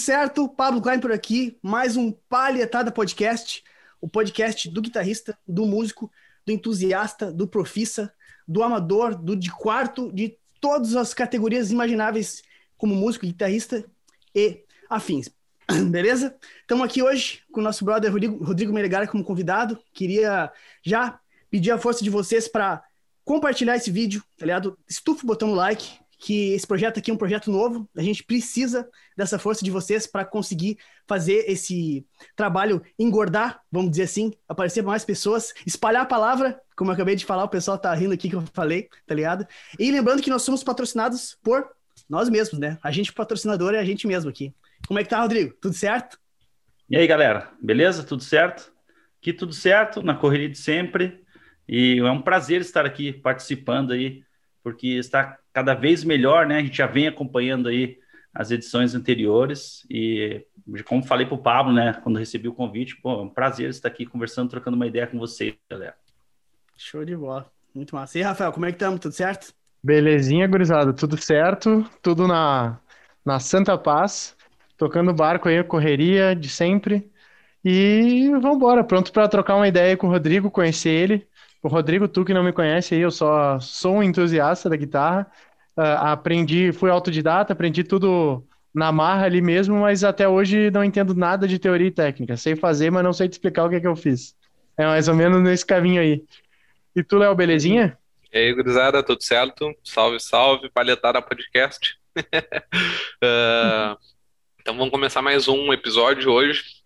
certo? Pablo Klein por aqui, mais um Palhetada Podcast, o podcast do guitarrista, do músico, do entusiasta, do profissa, do amador, do de quarto, de todas as categorias imagináveis como músico, guitarrista e afins. Beleza? Estamos aqui hoje com o nosso brother Rodrigo, Rodrigo como convidado. Queria já pedir a força de vocês para compartilhar esse vídeo, tá ligado? Estufa o botão like, que esse projeto aqui é um projeto novo, a gente precisa dessa força de vocês para conseguir fazer esse trabalho engordar, vamos dizer assim, aparecer mais pessoas, espalhar a palavra, como eu acabei de falar, o pessoal tá rindo aqui que eu falei, tá ligado? E lembrando que nós somos patrocinados por nós mesmos, né? A gente patrocinador é a gente mesmo aqui. Como é que tá, Rodrigo? Tudo certo? E aí, galera? Beleza? Tudo certo? Aqui tudo certo, na correria de sempre. E é um prazer estar aqui participando aí, porque está cada vez melhor, né? A gente já vem acompanhando aí as edições anteriores e como falei para o Pablo, né, quando recebi o convite, pô, é um prazer estar aqui conversando, trocando uma ideia com você, galera. Show de bola, muito massa. E Rafael, como é que estamos? Tudo certo? Belezinha, gurizada, tudo certo, tudo na, na Santa Paz, tocando barco aí, correria de sempre. E vamos embora, pronto para trocar uma ideia com o Rodrigo, conhecer ele, Rodrigo, tu que não me conhece aí, eu só sou um entusiasta da guitarra. Uh, aprendi, fui autodidata, aprendi tudo na marra ali mesmo, mas até hoje não entendo nada de teoria e técnica. Sei fazer, mas não sei te explicar o que é que eu fiz. É mais ou menos nesse caminho aí. E tu, Léo, belezinha? E aí, gurizada, tudo certo? Salve, salve, palhetada podcast. uh, então vamos começar mais um episódio hoje.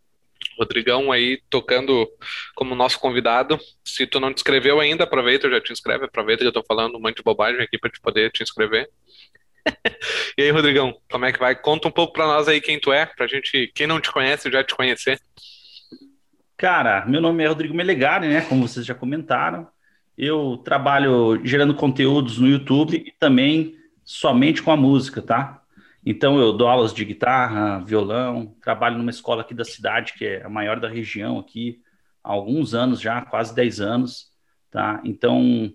Rodrigão aí tocando como nosso convidado. Se tu não te inscreveu ainda, aproveita, já te inscreve, aproveita que eu tô falando um monte de bobagem aqui para te poder te inscrever. e aí, Rodrigão, como é que vai? Conta um pouco para nós aí quem tu é, pra gente, quem não te conhece, já te conhecer. Cara, meu nome é Rodrigo Melegari, né? Como vocês já comentaram. Eu trabalho gerando conteúdos no YouTube e também somente com a música, tá? Então, eu dou aulas de guitarra, violão, trabalho numa escola aqui da cidade, que é a maior da região aqui, há alguns anos já, quase 10 anos, tá? Então,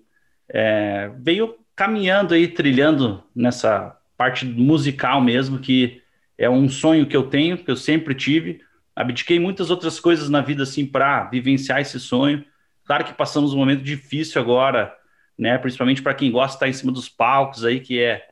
é, veio caminhando aí, trilhando nessa parte musical mesmo, que é um sonho que eu tenho, que eu sempre tive. Abdiquei muitas outras coisas na vida, assim, para vivenciar esse sonho. Claro que passamos um momento difícil agora, né? Principalmente para quem gosta de estar em cima dos palcos aí, que é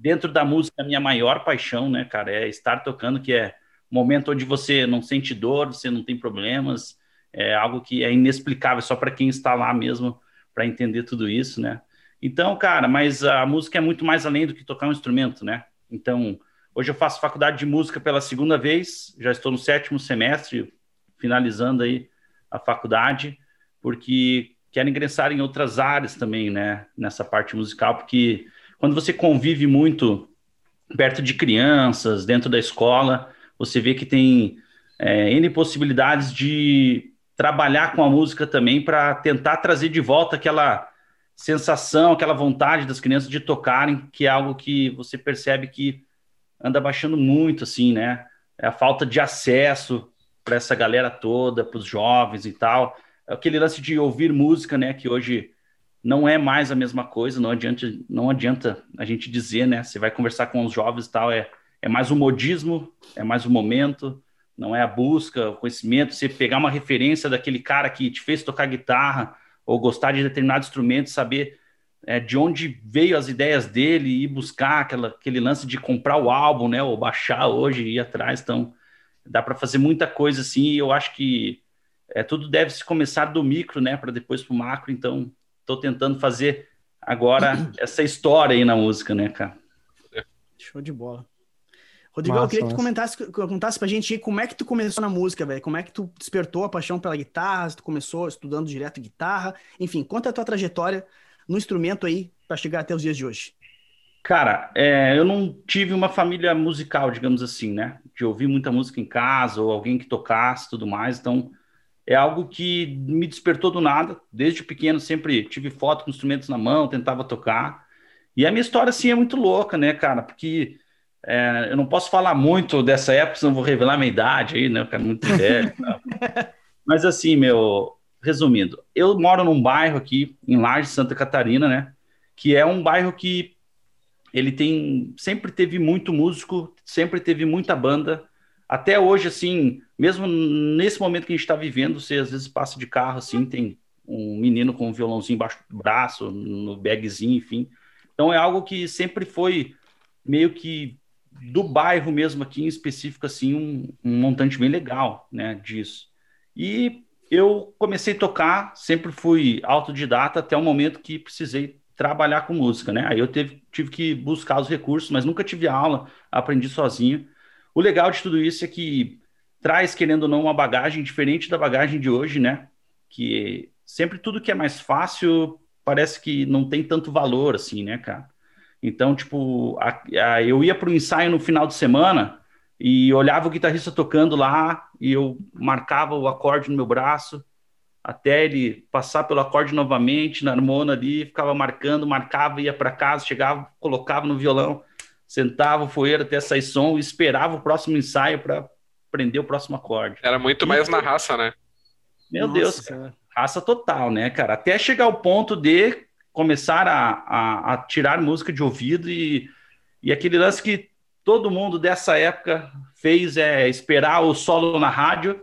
dentro da música, a minha maior paixão, né, cara, é estar tocando, que é um momento onde você não sente dor, você não tem problemas, é algo que é inexplicável só para quem está lá mesmo para entender tudo isso, né? Então, cara, mas a música é muito mais além do que tocar um instrumento, né? Então, hoje eu faço faculdade de música pela segunda vez, já estou no sétimo semestre, finalizando aí a faculdade, porque quero ingressar em outras áreas também, né, nessa parte musical, porque quando você convive muito perto de crianças, dentro da escola, você vê que tem é, N possibilidades de trabalhar com a música também para tentar trazer de volta aquela sensação, aquela vontade das crianças de tocarem, que é algo que você percebe que anda baixando muito, assim, né? É a falta de acesso para essa galera toda, para os jovens e tal. É aquele lance de ouvir música, né? Que hoje não é mais a mesma coisa, não adianta, não adianta a gente dizer, né? Você vai conversar com os jovens e tal, é, é mais o modismo, é mais o momento, não é a busca, o conhecimento, você pegar uma referência daquele cara que te fez tocar guitarra ou gostar de determinado instrumento, saber é, de onde veio as ideias dele e buscar aquela, aquele lance de comprar o álbum, né? Ou baixar hoje e ir atrás, então dá para fazer muita coisa assim. E eu acho que é, tudo deve se começar do micro, né? Para depois para o macro. Então estou tentando fazer agora essa história aí na música, né, cara? Show de bola. Rodrigo, eu queria que tu comentasse, contasse pra gente como é que tu começou na música, velho. Como é que tu despertou a paixão pela guitarra, se tu começou estudando direto guitarra. Enfim, conta a tua trajetória no instrumento aí para chegar até os dias de hoje. Cara, é, eu não tive uma família musical, digamos assim, né? De ouvir muita música em casa, ou alguém que tocasse tudo mais. Então, é algo que me despertou do nada. Desde pequeno sempre tive foto com instrumentos na mão, tentava tocar. E a minha história, assim, é muito louca, né, cara? Porque é, eu não posso falar muito dessa época, senão vou revelar minha idade aí, né? Eu quero muito velho. Mas assim, meu, resumindo, eu moro num bairro aqui, em Laje, Santa Catarina, né? Que é um bairro que ele tem sempre teve muito músico, sempre teve muita banda. Até hoje, assim, mesmo nesse momento que a gente está vivendo, você às vezes passa de carro, assim, tem um menino com um violãozinho embaixo do braço, no bagzinho, enfim. Então é algo que sempre foi meio que do bairro mesmo aqui em específico, assim, um, um montante bem legal, né, disso. E eu comecei a tocar, sempre fui autodidata até o momento que precisei trabalhar com música, né? Aí eu teve, tive que buscar os recursos, mas nunca tive aula, aprendi sozinho. O legal de tudo isso é que traz, querendo ou não, uma bagagem diferente da bagagem de hoje, né? Que sempre tudo que é mais fácil parece que não tem tanto valor, assim, né, cara? Então, tipo, a, a, eu ia para o ensaio no final de semana e olhava o guitarrista tocando lá e eu marcava o acorde no meu braço até ele passar pelo acorde novamente na harmona ali, ficava marcando, marcava, ia para casa, chegava, colocava no violão, sentava o foeiro até sair som esperava o próximo ensaio para aprender o próximo acorde. Era muito e mais na raça, né? Meu Nossa, Deus, cara. raça total, né, cara? Até chegar ao ponto de começar a, a, a tirar música de ouvido e, e aquele lance que todo mundo dessa época fez é esperar o solo na rádio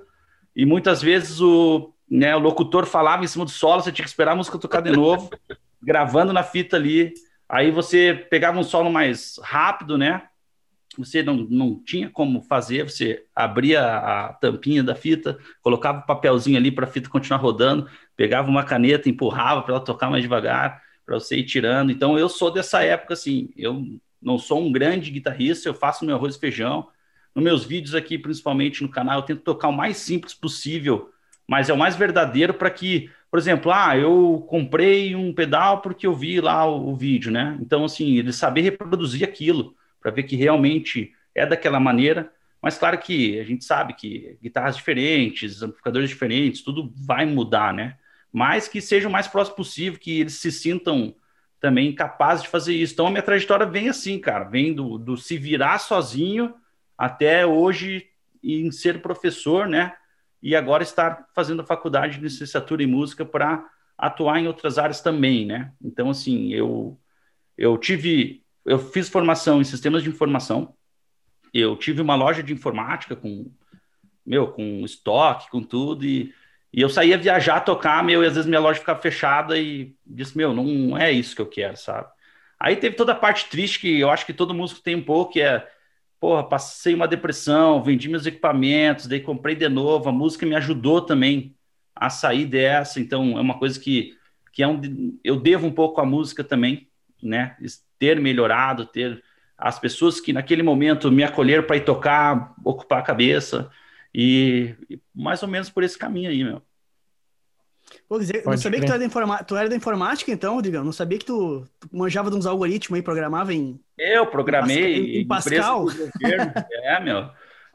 e muitas vezes o né, o locutor falava em cima do solo, você tinha que esperar a música tocar de novo, gravando na fita ali. Aí você pegava um solo mais rápido, né? Você não, não tinha como fazer, você abria a tampinha da fita, colocava o papelzinho ali para a fita continuar rodando, pegava uma caneta, empurrava para ela tocar mais devagar, para você ir tirando. Então eu sou dessa época assim, eu não sou um grande guitarrista, eu faço meu arroz e feijão. Nos meus vídeos aqui, principalmente no canal, eu tento tocar o mais simples possível mas é o mais verdadeiro para que, por exemplo, ah, eu comprei um pedal porque eu vi lá o, o vídeo, né? Então, assim, ele saber reproduzir aquilo para ver que realmente é daquela maneira. Mas claro que a gente sabe que guitarras diferentes, amplificadores diferentes, tudo vai mudar, né? Mas que seja o mais próximo possível, que eles se sintam também capazes de fazer isso. Então a minha trajetória vem assim, cara, vem do, do se virar sozinho até hoje em ser professor, né? e agora estar fazendo a faculdade de licenciatura em música para atuar em outras áreas também, né? Então, assim, eu, eu tive, eu fiz formação em sistemas de informação, eu tive uma loja de informática com, meu, com estoque, com tudo, e, e eu saía viajar, tocar, meu, e às vezes minha loja ficava fechada e disse, meu, não é isso que eu quero, sabe? Aí teve toda a parte triste que eu acho que todo músico tem um pouco, que é porra, passei uma depressão, vendi meus equipamentos, daí comprei de novo, a música me ajudou também a sair dessa, então é uma coisa que, que é um, eu devo um pouco à música também, né, ter melhorado, ter as pessoas que naquele momento me acolheram para ir tocar, ocupar a cabeça, e, e mais ou menos por esse caminho aí, meu. Pô, dizer, não sabia crer. que tu era, da informa... tu era da informática, então, Rodrigão? Não sabia que tu, tu manjava de uns algoritmos aí, programava em. Eu programei em Pascal. Em Pascal. é, meu.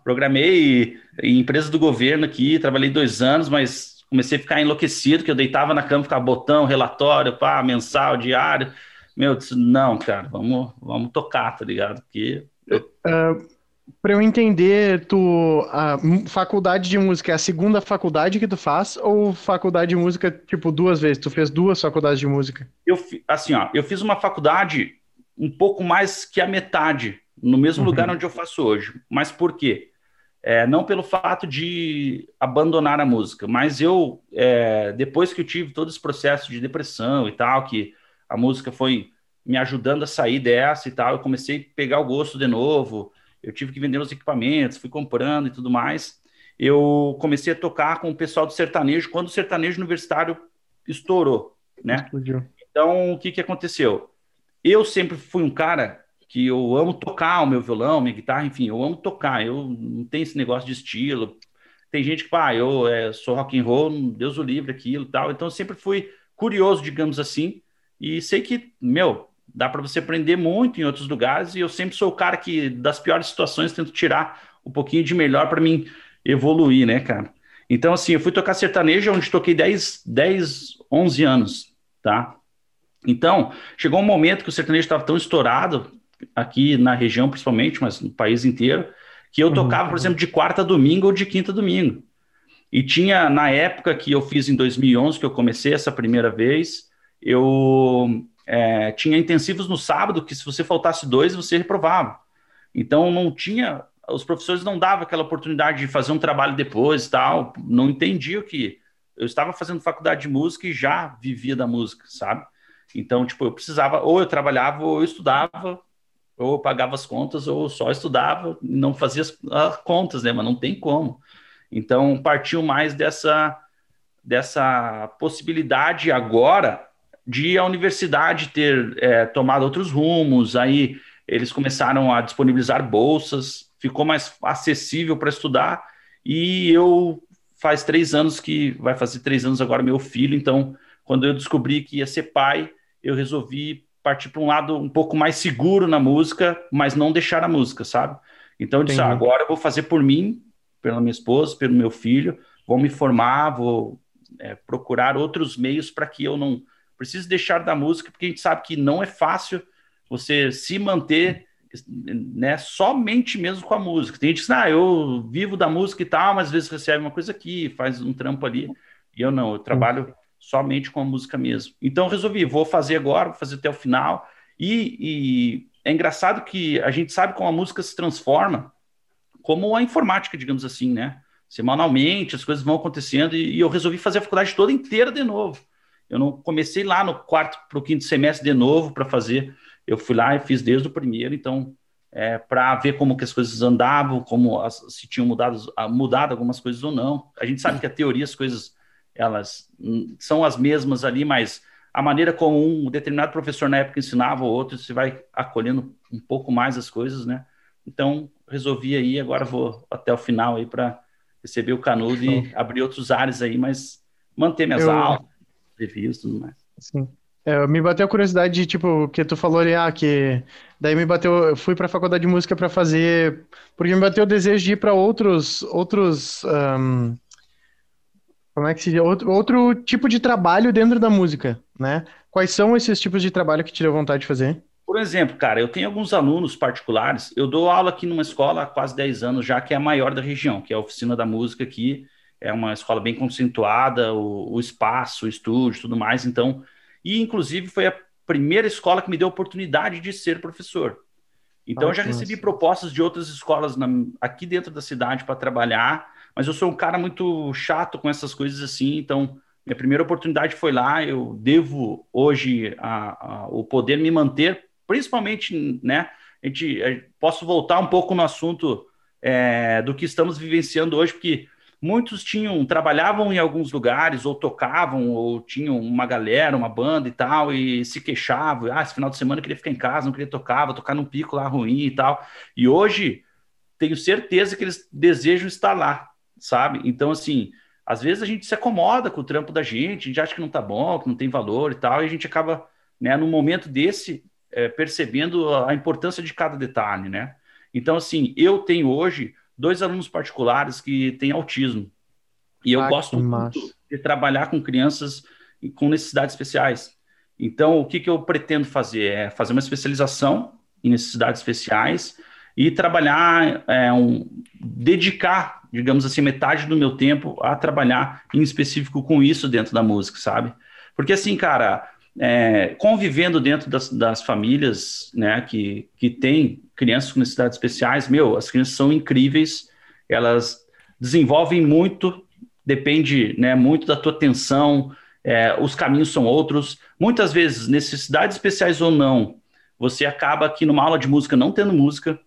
Programei em empresa do governo aqui, trabalhei dois anos, mas comecei a ficar enlouquecido, que eu deitava na cama, ficava botão, relatório, pá, mensal, diário. Meu, disse, não, cara, vamos, vamos tocar, tá ligado? Porque. Eu... Uh para eu entender, tu a faculdade de música é a segunda faculdade que tu faz ou faculdade de música tipo duas vezes? Tu fez duas faculdades de música? Eu assim, ó, eu fiz uma faculdade um pouco mais que a metade no mesmo uhum. lugar onde eu faço hoje. Mas por quê? É, não pelo fato de abandonar a música, mas eu é, depois que eu tive todo esse processo de depressão e tal, que a música foi me ajudando a sair dessa e tal, eu comecei a pegar o gosto de novo eu tive que vender os equipamentos, fui comprando e tudo mais. Eu comecei a tocar com o pessoal do sertanejo quando o sertanejo universitário estourou, né? Explodiu. Então, o que, que aconteceu? Eu sempre fui um cara que eu amo tocar o meu violão, minha guitarra, enfim, eu amo tocar. Eu não tenho esse negócio de estilo. Tem gente que, pá, eu é, sou rock and roll, Deus o livre, aquilo e tal. Então, eu sempre fui curioso, digamos assim, e sei que, meu, dá para você aprender muito em outros lugares e eu sempre sou o cara que das piores situações tento tirar um pouquinho de melhor para mim evoluir, né, cara? Então, assim, eu fui tocar sertanejo onde toquei 10, 10 11 anos, tá? Então, chegou um momento que o sertanejo estava tão estourado, aqui na região principalmente, mas no país inteiro, que eu uhum. tocava, por exemplo, de quarta a domingo ou de quinta a domingo. E tinha, na época que eu fiz em 2011, que eu comecei essa primeira vez, eu é, tinha intensivos no sábado que se você faltasse dois, você reprovava. Então não tinha, os professores não davam aquela oportunidade de fazer um trabalho depois tal, não entendiam que eu estava fazendo faculdade de música e já vivia da música, sabe? Então, tipo, eu precisava, ou eu trabalhava, ou eu estudava, ou eu pagava as contas, ou só estudava, não fazia as, as contas, né? Mas não tem como. Então, partiu mais dessa, dessa possibilidade agora de a universidade ter é, tomado outros rumos, aí eles começaram a disponibilizar bolsas, ficou mais acessível para estudar, e eu faz três anos que vai fazer três anos agora meu filho, então quando eu descobri que ia ser pai, eu resolvi partir para um lado um pouco mais seguro na música, mas não deixar a música, sabe? Então eu disse, ah, agora eu vou fazer por mim, pela minha esposa, pelo meu filho, vou me formar, vou é, procurar outros meios para que eu não precise deixar da música, porque a gente sabe que não é fácil você se manter né, somente mesmo com a música. Tem gente que diz, ah, eu vivo da música e tal, mas às vezes recebe uma coisa aqui, faz um trampo ali. E eu não, eu trabalho somente com a música mesmo. Então resolvi, vou fazer agora, vou fazer até o final. E, e, é engraçado que a gente sabe como a música se transforma, como a informática, digamos assim, né? Semanalmente as coisas vão acontecendo e, e eu resolvi fazer a faculdade toda inteira de novo. Eu não comecei lá no quarto para o quinto semestre de novo para fazer eu fui lá e fiz desde o primeiro, então, é, para ver como que as coisas andavam, como as, se tinham mudado, mudado algumas coisas ou não. A gente sabe que a teoria, as coisas, elas são as mesmas ali, mas a maneira como um determinado professor na época ensinava ou outro, você vai acolhendo um pouco mais as coisas, né? Então, resolvi aí, agora vou até o final aí para receber o canudo e abrir outros áreas aí, mas manter minhas eu... aulas, reviews e tudo mais. Sim. É, me bateu a curiosidade de, tipo, que tu falou ali, ah, que daí me bateu, eu fui para a faculdade de música para fazer, porque me bateu o desejo de ir para outros, outros, um, como é que se diz, outro, outro tipo de trabalho dentro da música, né? Quais são esses tipos de trabalho que te deu vontade de fazer? Por exemplo, cara, eu tenho alguns alunos particulares, eu dou aula aqui numa escola há quase 10 anos já, que é a maior da região, que é a Oficina da Música aqui, é uma escola bem conceituada, o, o espaço, o estúdio, tudo mais, então e, inclusive, foi a primeira escola que me deu a oportunidade de ser professor. Então, ah, eu já recebi nossa. propostas de outras escolas na, aqui dentro da cidade para trabalhar, mas eu sou um cara muito chato com essas coisas assim, então minha primeira oportunidade foi lá. Eu devo hoje a, a, o poder me manter, principalmente, né? A gente, a, posso voltar um pouco no assunto é, do que estamos vivenciando hoje, porque muitos tinham trabalhavam em alguns lugares ou tocavam ou tinham uma galera, uma banda e tal e se queixavam, ah, esse final de semana eu queria ficar em casa, não queria tocar, vou tocar num pico lá ruim e tal. E hoje tenho certeza que eles desejam estar lá, sabe? Então assim, às vezes a gente se acomoda com o trampo da gente, a gente acha que não tá bom, que não tem valor e tal, e a gente acaba, né, num momento desse, é, percebendo a importância de cada detalhe, né? Então assim, eu tenho hoje dois alunos particulares que têm autismo. E eu ah, gosto muito de trabalhar com crianças com necessidades especiais. Então, o que, que eu pretendo fazer? É fazer uma especialização em necessidades especiais e trabalhar, é, um, dedicar, digamos assim, metade do meu tempo a trabalhar em específico com isso dentro da música, sabe? Porque assim, cara, é, convivendo dentro das, das, famílias, né, que, que tem crianças com necessidades especiais, meu, as crianças são incríveis, elas desenvolvem muito, depende, né, muito da tua atenção, é, os caminhos são outros, muitas vezes, necessidades especiais ou não, você acaba aqui numa aula de música não tendo música,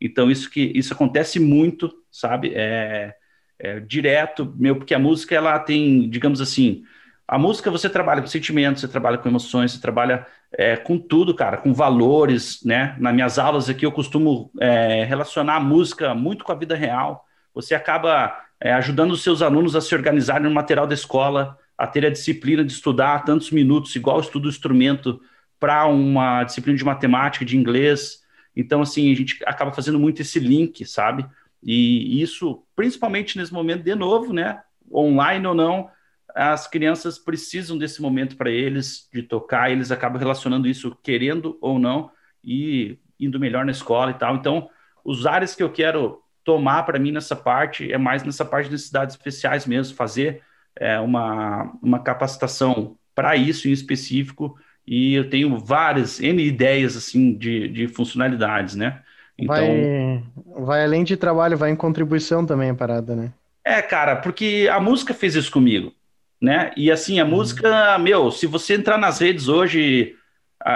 então isso que isso acontece muito, sabe, é, é direto, meu, porque a música, ela tem, digamos assim, a música você trabalha com sentimentos, você trabalha com emoções, você trabalha é, com tudo, cara, com valores, né? Nas minhas aulas aqui eu costumo é, relacionar a música muito com a vida real. Você acaba é, ajudando os seus alunos a se organizarem no material da escola, a ter a disciplina de estudar tantos minutos, igual estudo instrumento para uma disciplina de matemática, de inglês. Então, assim, a gente acaba fazendo muito esse link, sabe? E isso, principalmente nesse momento, de novo, né? Online ou não, as crianças precisam desse momento para eles de tocar, eles acabam relacionando isso querendo ou não e indo melhor na escola e tal. Então, os áreas que eu quero tomar para mim nessa parte é mais nessa parte de necessidades especiais mesmo, fazer é, uma, uma capacitação para isso em específico e eu tenho várias N ideias assim de, de funcionalidades, né? Então, vai, vai além de trabalho, vai em contribuição também a parada, né? É, cara, porque a música fez isso comigo, né? E assim, a uhum. música, meu, se você entrar nas redes hoje,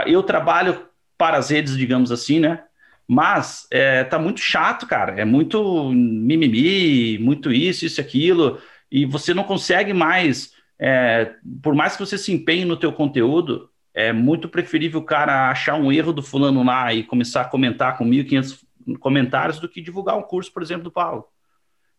eu trabalho para as redes, digamos assim, né? Mas é, tá muito chato, cara. É muito mimimi, muito isso, isso, aquilo, e você não consegue mais. É, por mais que você se empenhe no teu conteúdo, é muito preferível o cara achar um erro do fulano lá e começar a comentar com 1.500 comentários do que divulgar um curso, por exemplo, do Paulo.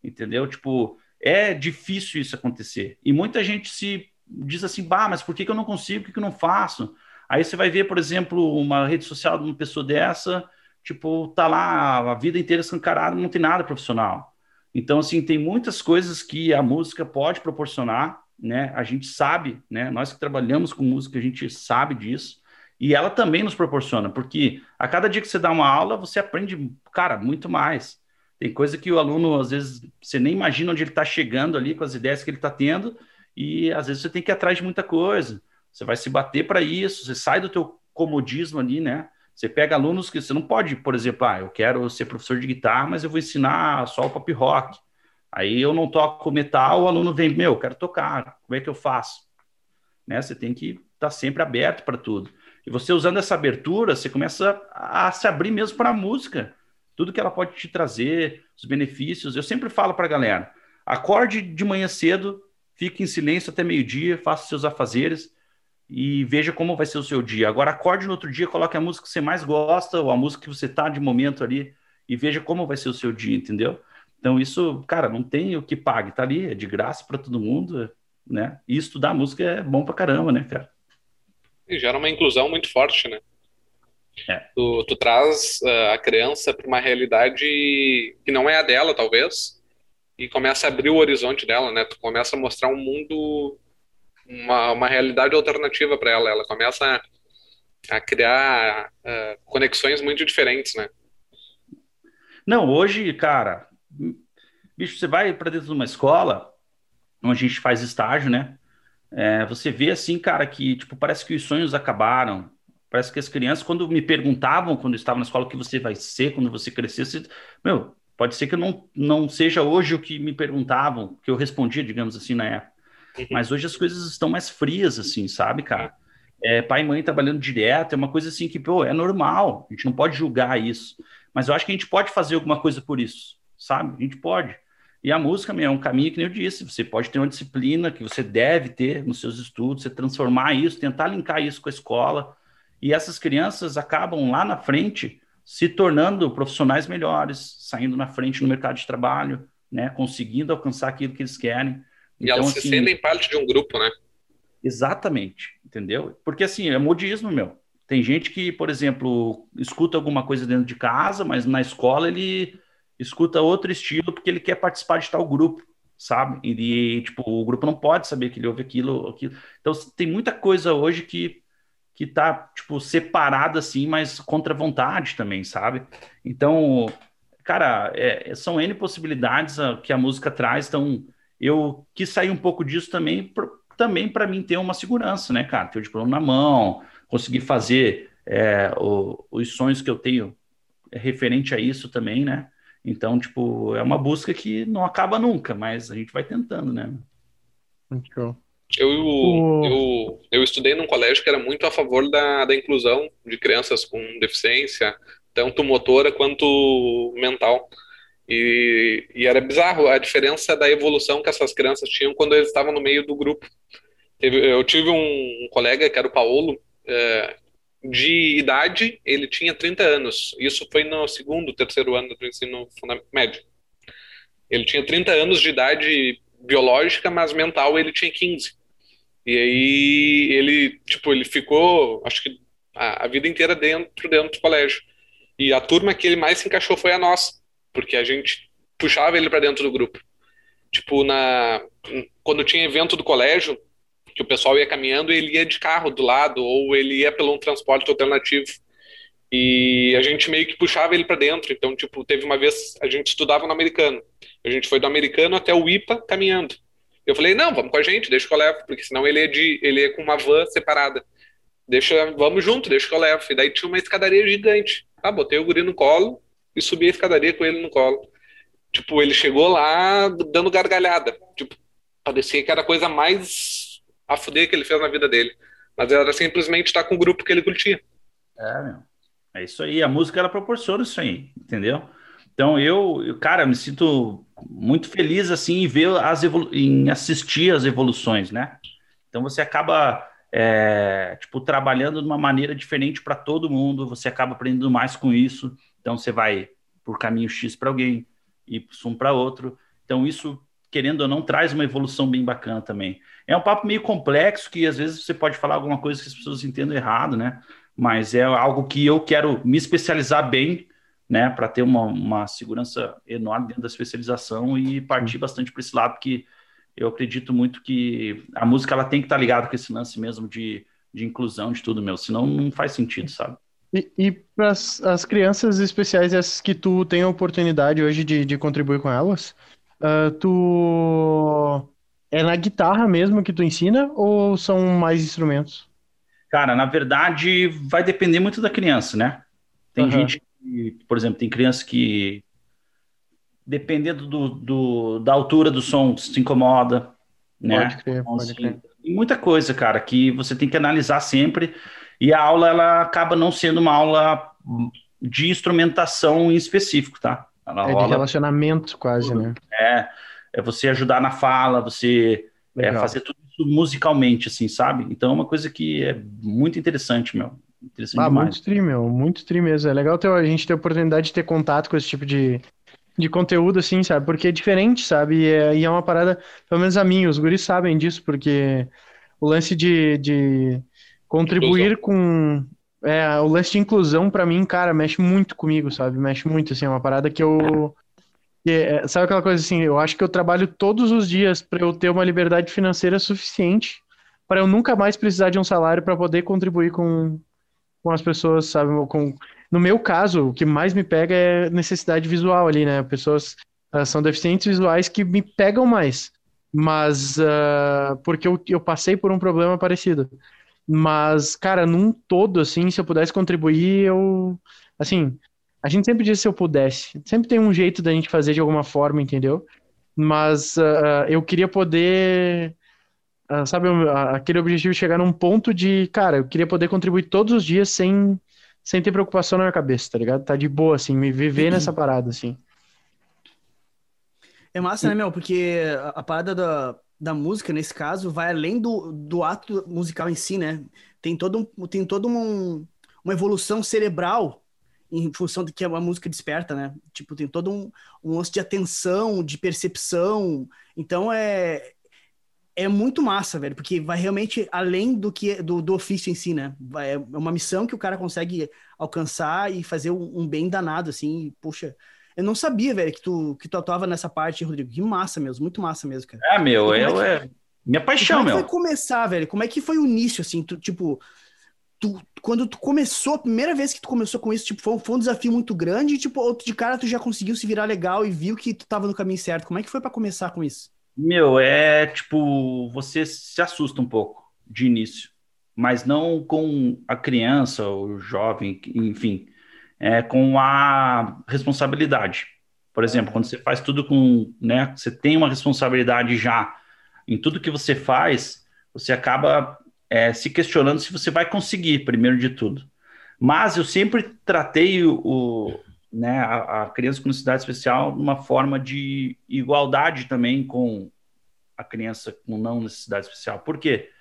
Entendeu? Tipo, é difícil isso acontecer. E muita gente se diz assim, bah, mas por que, que eu não consigo, por que, que eu não faço? Aí você vai ver, por exemplo, uma rede social de uma pessoa dessa, tipo, tá lá a vida inteira escancarada, não tem nada profissional. Então, assim, tem muitas coisas que a música pode proporcionar, né? A gente sabe, né? Nós que trabalhamos com música, a gente sabe disso. E ela também nos proporciona, porque a cada dia que você dá uma aula, você aprende, cara, muito mais. Tem coisa que o aluno, às vezes, você nem imagina onde ele está chegando ali com as ideias que ele está tendo, e às vezes você tem que ir atrás de muita coisa. Você vai se bater para isso, você sai do teu comodismo ali, né? Você pega alunos que você não pode, por exemplo, ah, eu quero ser professor de guitarra, mas eu vou ensinar só o pop rock. Aí eu não toco metal, o aluno vem, meu, eu quero tocar, como é que eu faço? Né? Você tem que estar tá sempre aberto para tudo. E você usando essa abertura, você começa a, se abrir mesmo para a música. Tudo que ela pode te trazer, os benefícios. Eu sempre falo para a galera: acorde de manhã cedo, fique em silêncio até meio-dia, faça seus afazeres e veja como vai ser o seu dia. Agora, acorde no outro dia, coloque a música que você mais gosta, ou a música que você está de momento ali, e veja como vai ser o seu dia, entendeu? Então, isso, cara, não tem o que pague, tá ali, é de graça para todo mundo, né? E estudar música é bom pra caramba, né, cara? E gera uma inclusão muito forte, né? É. Tu, tu traz uh, a criança para uma realidade que não é a dela, talvez, e começa a abrir o horizonte dela, né? Tu começa a mostrar um mundo, uma, uma realidade alternativa para ela. Ela começa a, a criar uh, conexões muito diferentes, né? Não, hoje, cara, bicho, você vai para dentro de uma escola, onde a gente faz estágio, né? É, você vê assim, cara, que tipo, parece que os sonhos acabaram. Parece que as crianças, quando me perguntavam, quando eu estava na escola, o que você vai ser quando você crescer, você... meu, pode ser que não, não seja hoje o que me perguntavam, que eu respondia, digamos assim, na época. Uhum. Mas hoje as coisas estão mais frias, assim, sabe, cara? É, pai e mãe trabalhando direto, é uma coisa assim que, pô, é normal, a gente não pode julgar isso. Mas eu acho que a gente pode fazer alguma coisa por isso sabe? A gente pode. E a música meu, é um caminho que nem eu disse, você pode ter uma disciplina que você deve ter nos seus estudos, você transformar isso, tentar linkar isso com a escola. E essas crianças acabam lá na frente se tornando profissionais melhores, saindo na frente no mercado de trabalho, né, conseguindo alcançar aquilo que eles querem. E então, elas assim, se sentem parte de um grupo, né? Exatamente, entendeu? Porque assim, é modismo, meu. Tem gente que, por exemplo, escuta alguma coisa dentro de casa, mas na escola ele escuta outro estilo porque ele quer participar de tal grupo, sabe? E, tipo, o grupo não pode saber que ele ouve aquilo, aquilo. Então, tem muita coisa hoje que que tá, tipo, separada assim, mas contra vontade também, sabe? Então, cara, é, são N possibilidades que a música traz, então eu quis sair um pouco disso também, também para mim ter uma segurança, né, cara? Ter o diploma na mão, conseguir fazer é, o, os sonhos que eu tenho referente a isso também, né? Então, tipo, é uma busca que não acaba nunca, mas a gente vai tentando, né? Muito Eu, eu, eu estudei num colégio que era muito a favor da, da inclusão de crianças com deficiência, tanto motora quanto mental. E, e, era bizarro a diferença da evolução que essas crianças tinham quando eles estavam no meio do grupo. Eu tive um, colega, que era o Paulo, é, de idade, ele tinha 30 anos. Isso foi no segundo, terceiro ano do ensino médio. Ele tinha 30 anos de idade biológica, mas mental ele tinha 15. E aí ele, tipo, ele ficou, acho que a, a vida inteira dentro dentro do colégio. E a turma que ele mais se encaixou foi a nossa, porque a gente puxava ele para dentro do grupo. Tipo, na quando tinha evento do colégio, que o pessoal ia caminhando ele ia de carro do lado, ou ele ia pelo um transporte alternativo. E a gente meio que puxava ele para dentro. Então, tipo, teve uma vez, a gente estudava no americano. A gente foi do americano até o IPA caminhando. Eu falei, não, vamos com a gente, deixa que eu levo, porque senão ele é, de, ele é com uma van separada. deixa, vamos junto, deixa que eu levo. E daí tinha uma escadaria gigante. Ah, botei o guri no colo e subi a escadaria com ele no colo. Tipo, ele chegou lá dando gargalhada. Tipo, parecia que era a coisa mais a fuder que ele fez na vida dele. Mas era simplesmente estar com o grupo que ele curtia. É, meu. É isso aí. A música, ela proporciona isso aí, entendeu? Então, eu, eu cara, me sinto muito feliz, assim, em ver as em assistir as evoluções, né? Então, você acaba, é, tipo, trabalhando de uma maneira diferente para todo mundo, você acaba aprendendo mais com isso. Então, você vai por caminho X para alguém, Y para outro. Então, isso querendo ou não, traz uma evolução bem bacana também. É um papo meio complexo que às vezes você pode falar alguma coisa que as pessoas entendam errado, né? Mas é algo que eu quero me especializar bem, né? Para ter uma, uma segurança enorme dentro da especialização e partir bastante para esse lado, porque eu acredito muito que a música ela tem que estar tá ligada com esse lance mesmo de, de inclusão de tudo, meu. Senão não faz sentido, sabe? E, e para as crianças especiais, essas que tu tem a oportunidade hoje de, de contribuir com elas, Uh, tu é na guitarra mesmo que tu ensina ou são mais instrumentos? Cara, na verdade, vai depender muito da criança, né? Tem uhum. gente que, por exemplo, tem criança que, dependendo do, do, da altura do som, se incomoda, né? Pode crer, então, pode assim, crer. Tem muita coisa, cara, que você tem que analisar sempre. E a aula, ela acaba não sendo uma aula de instrumentação em específico, tá? Ela é rola... de relacionamento quase, né? É, é você ajudar na fala, você é, fazer tudo musicalmente, assim, sabe? Então é uma coisa que é muito interessante, meu. Interessante ah, demais. muito stream, meu, muito stream mesmo. É legal ter, a gente ter a oportunidade de ter contato com esse tipo de, de conteúdo, assim, sabe? Porque é diferente, sabe? E é, e é uma parada, pelo menos a mim, os guris sabem disso, porque o lance de, de contribuir com é, o lance de inclusão, para mim, cara, mexe muito comigo, sabe? Mexe muito, assim, é uma parada que eu. É, sabe aquela coisa assim? Eu acho que eu trabalho todos os dias para eu ter uma liberdade financeira suficiente para eu nunca mais precisar de um salário para poder contribuir com, com as pessoas, sabe? Com, no meu caso, o que mais me pega é necessidade visual ali, né? Pessoas uh, são deficientes visuais que me pegam mais, mas uh, porque eu, eu passei por um problema parecido. Mas, cara, num todo, assim, se eu pudesse contribuir, eu. Assim, a gente sempre diz se eu pudesse. Sempre tem um jeito da gente fazer de alguma forma, entendeu? Mas uh, eu queria poder. Uh, sabe, aquele objetivo de chegar num ponto de, cara, eu queria poder contribuir todos os dias sem, sem ter preocupação na minha cabeça, tá ligado? Tá de boa, assim, me viver nessa parada, assim. É massa, né, meu? Porque a, parada da, da música, nesse caso, vai além do, do ato musical em si, né? Tem todo um, tem todo um, uma evolução cerebral em função do que a música desperta, né? Tipo, tem todo um, um lance de atenção, de percepção. Então é é muito massa, velho, porque vai realmente além do que do, do ofício em si, né? É uma missão que o cara consegue alcançar e fazer um, um bem danado, assim. E, puxa, eu não sabia, velho, que tu, que tu atuava nessa parte, Rodrigo. Que massa mesmo, muito massa mesmo, cara. É, meu, eu, é, que... é minha paixão, como meu. Como é que foi começar, velho? Como é que foi o início, assim? Tu, tipo, tu, quando tu começou, a primeira vez que tu começou com isso, tipo, foi, foi um desafio muito grande, tipo, de cara tu já conseguiu se virar legal e viu que tu tava no caminho certo. Como é que foi para começar com isso? Meu, é tipo, você se assusta um pouco de início, mas não com a criança o jovem, enfim é, com a responsabilidade. Por exemplo, quando você faz tudo com, né, você tem uma responsabilidade já em tudo que você faz, você acaba é, se questionando se você vai conseguir, primeiro de tudo. Mas eu sempre tratei o, né, a, a criança com necessidade especial de uma forma de igualdade também com a criança com não necessidade especial. Por quê?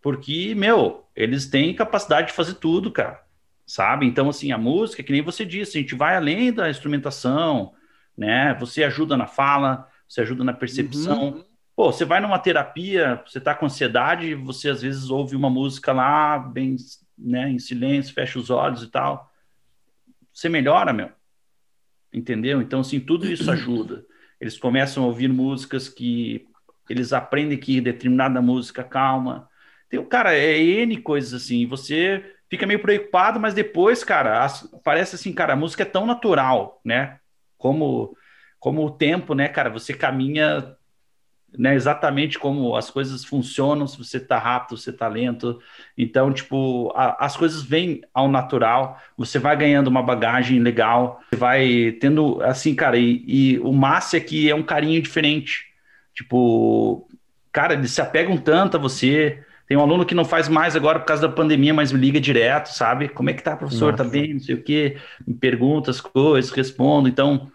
Porque, meu, eles têm capacidade de fazer tudo, cara sabe? Então, assim, a música, que nem você disse, a gente vai além da instrumentação, né? Você ajuda na fala, você ajuda na percepção. Uhum. Pô, você vai numa terapia, você tá com ansiedade, você às vezes ouve uma música lá, bem, né, em silêncio, fecha os olhos e tal. Você melhora, meu. Entendeu? Então, assim, tudo isso ajuda. Eles começam a ouvir músicas que eles aprendem que determinada música calma. Tem, cara, é N coisas assim. Você fica meio preocupado, mas depois, cara, as, parece assim, cara, a música é tão natural, né? Como, como o tempo, né, cara? Você caminha né, exatamente como as coisas funcionam, se você está rápido, se você está lento. Então, tipo, a, as coisas vêm ao natural, você vai ganhando uma bagagem legal, você vai tendo, assim, cara, e, e o massa é que é um carinho diferente. Tipo, cara, eles se apegam tanto a você. Tem um aluno que não faz mais agora por causa da pandemia, mas me liga direto, sabe? Como é que tá, professor? Tá Nossa. Tá bem? Não sei o quê. Me pergunta as coisas, respondo. Então,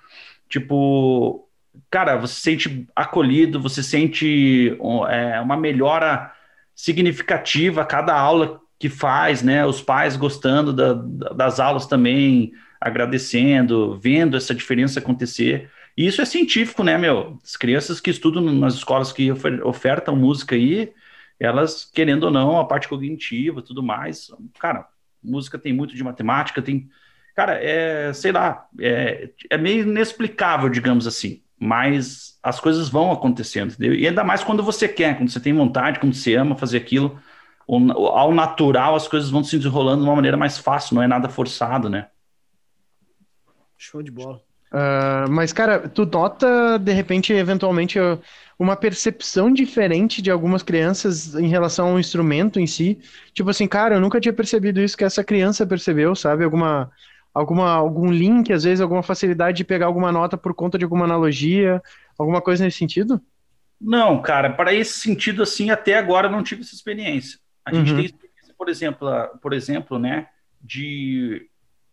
tipo, cara, você se sente acolhido, você sente é, uma melhora significativa a cada aula que faz, né? Os pais gostando da, das aulas também, agradecendo, vendo essa diferença acontecer. E isso é científico, né, meu? As crianças que estudam nas escolas que ofertam música aí, elas, querendo ou não, a parte cognitiva tudo mais, cara, música tem muito de matemática, tem. Cara, é, sei lá, é, é meio inexplicável, digamos assim, mas as coisas vão acontecendo, entendeu? E ainda mais quando você quer, quando você tem vontade, quando você ama fazer aquilo, ao natural as coisas vão se desenrolando de uma maneira mais fácil, não é nada forçado, né? Show de bola. Uh, mas, cara, tu nota, de repente, eventualmente, uma percepção diferente de algumas crianças em relação ao instrumento em si? Tipo assim, cara, eu nunca tinha percebido isso que essa criança percebeu, sabe? Alguma, alguma, algum link, às vezes, alguma facilidade de pegar alguma nota por conta de alguma analogia, alguma coisa nesse sentido? Não, cara, para esse sentido, assim, até agora eu não tive essa experiência. A gente uhum. tem experiência, por exemplo, por exemplo, né, de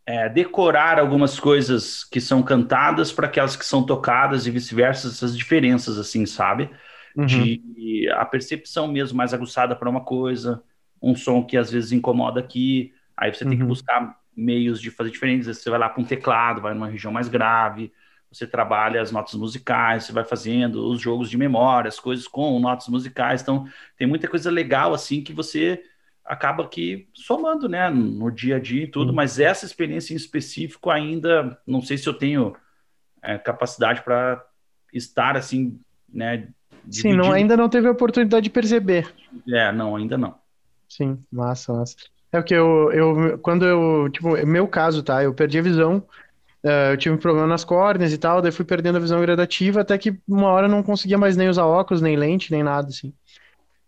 é, decorar algumas coisas que são cantadas para aquelas que são tocadas e vice-versa, essas diferenças, assim, sabe? Uhum. De a percepção mesmo mais aguçada para uma coisa, um som que às vezes incomoda aqui, aí você uhum. tem que uhum. buscar meios de fazer diferentes. Você vai lá para um teclado, vai numa região mais grave, você trabalha as notas musicais, você vai fazendo os jogos de memória, as coisas com notas musicais. Então, tem muita coisa legal assim que você acaba aqui somando, né, no dia a dia e tudo, uhum. mas essa experiência em específico ainda não sei se eu tenho é, capacidade para estar assim, né? Sim, não, ainda não teve a oportunidade de perceber. É, não, ainda não. Sim, massa, massa. É o que eu, eu, quando eu, tipo, meu caso, tá? Eu perdi a visão, uh, eu tive um problema nas córneas e tal, daí fui perdendo a visão gradativa até que uma hora eu não conseguia mais nem usar óculos, nem lente, nem nada, assim.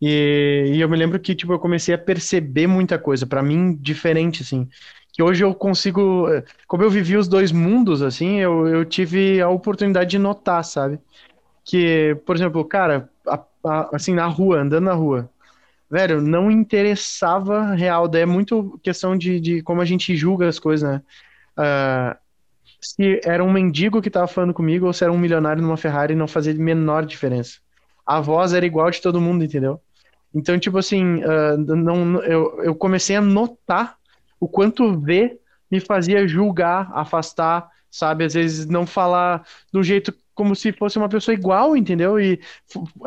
E, e eu me lembro que, tipo, eu comecei a perceber muita coisa, para mim, diferente, assim. Que hoje eu consigo, como eu vivi os dois mundos, assim, eu, eu tive a oportunidade de notar, sabe? Que, por exemplo, cara, a, a, assim, na rua, andando na rua, velho, não interessava real, daí é muito questão de, de como a gente julga as coisas, né? Uh, se era um mendigo que tava falando comigo ou se era um milionário numa Ferrari, não fazia menor diferença a voz era igual de todo mundo, entendeu? Então, tipo assim, uh, não, eu, eu comecei a notar o quanto ver me fazia julgar, afastar, sabe? Às vezes não falar do jeito como se fosse uma pessoa igual, entendeu? E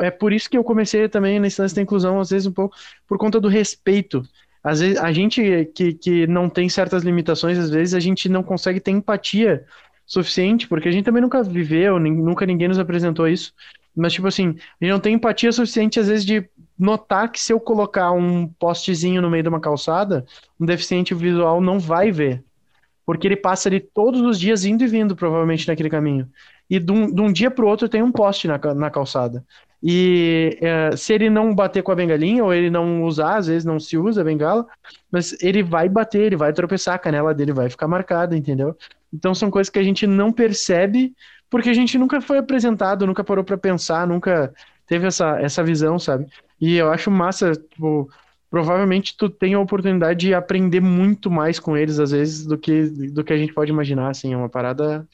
é por isso que eu comecei também na instância da inclusão, às vezes um pouco por conta do respeito. Às vezes a gente que, que não tem certas limitações, às vezes a gente não consegue ter empatia suficiente, porque a gente também nunca viveu, nunca ninguém nos apresentou isso. Mas, tipo assim, a gente não tem empatia suficiente, às vezes, de notar que se eu colocar um postezinho no meio de uma calçada, um deficiente visual não vai ver. Porque ele passa ali todos os dias indo e vindo, provavelmente, naquele caminho. E de um, de um dia para o outro tem um poste na, na calçada. E é, se ele não bater com a bengalinha, ou ele não usar, às vezes não se usa a bengala, mas ele vai bater, ele vai tropeçar, a canela dele vai ficar marcada, entendeu? Então são coisas que a gente não percebe porque a gente nunca foi apresentado, nunca parou para pensar, nunca teve essa, essa visão, sabe? E eu acho massa, tipo, provavelmente tu tem a oportunidade de aprender muito mais com eles, às vezes, do que, do que a gente pode imaginar, assim, é uma parada,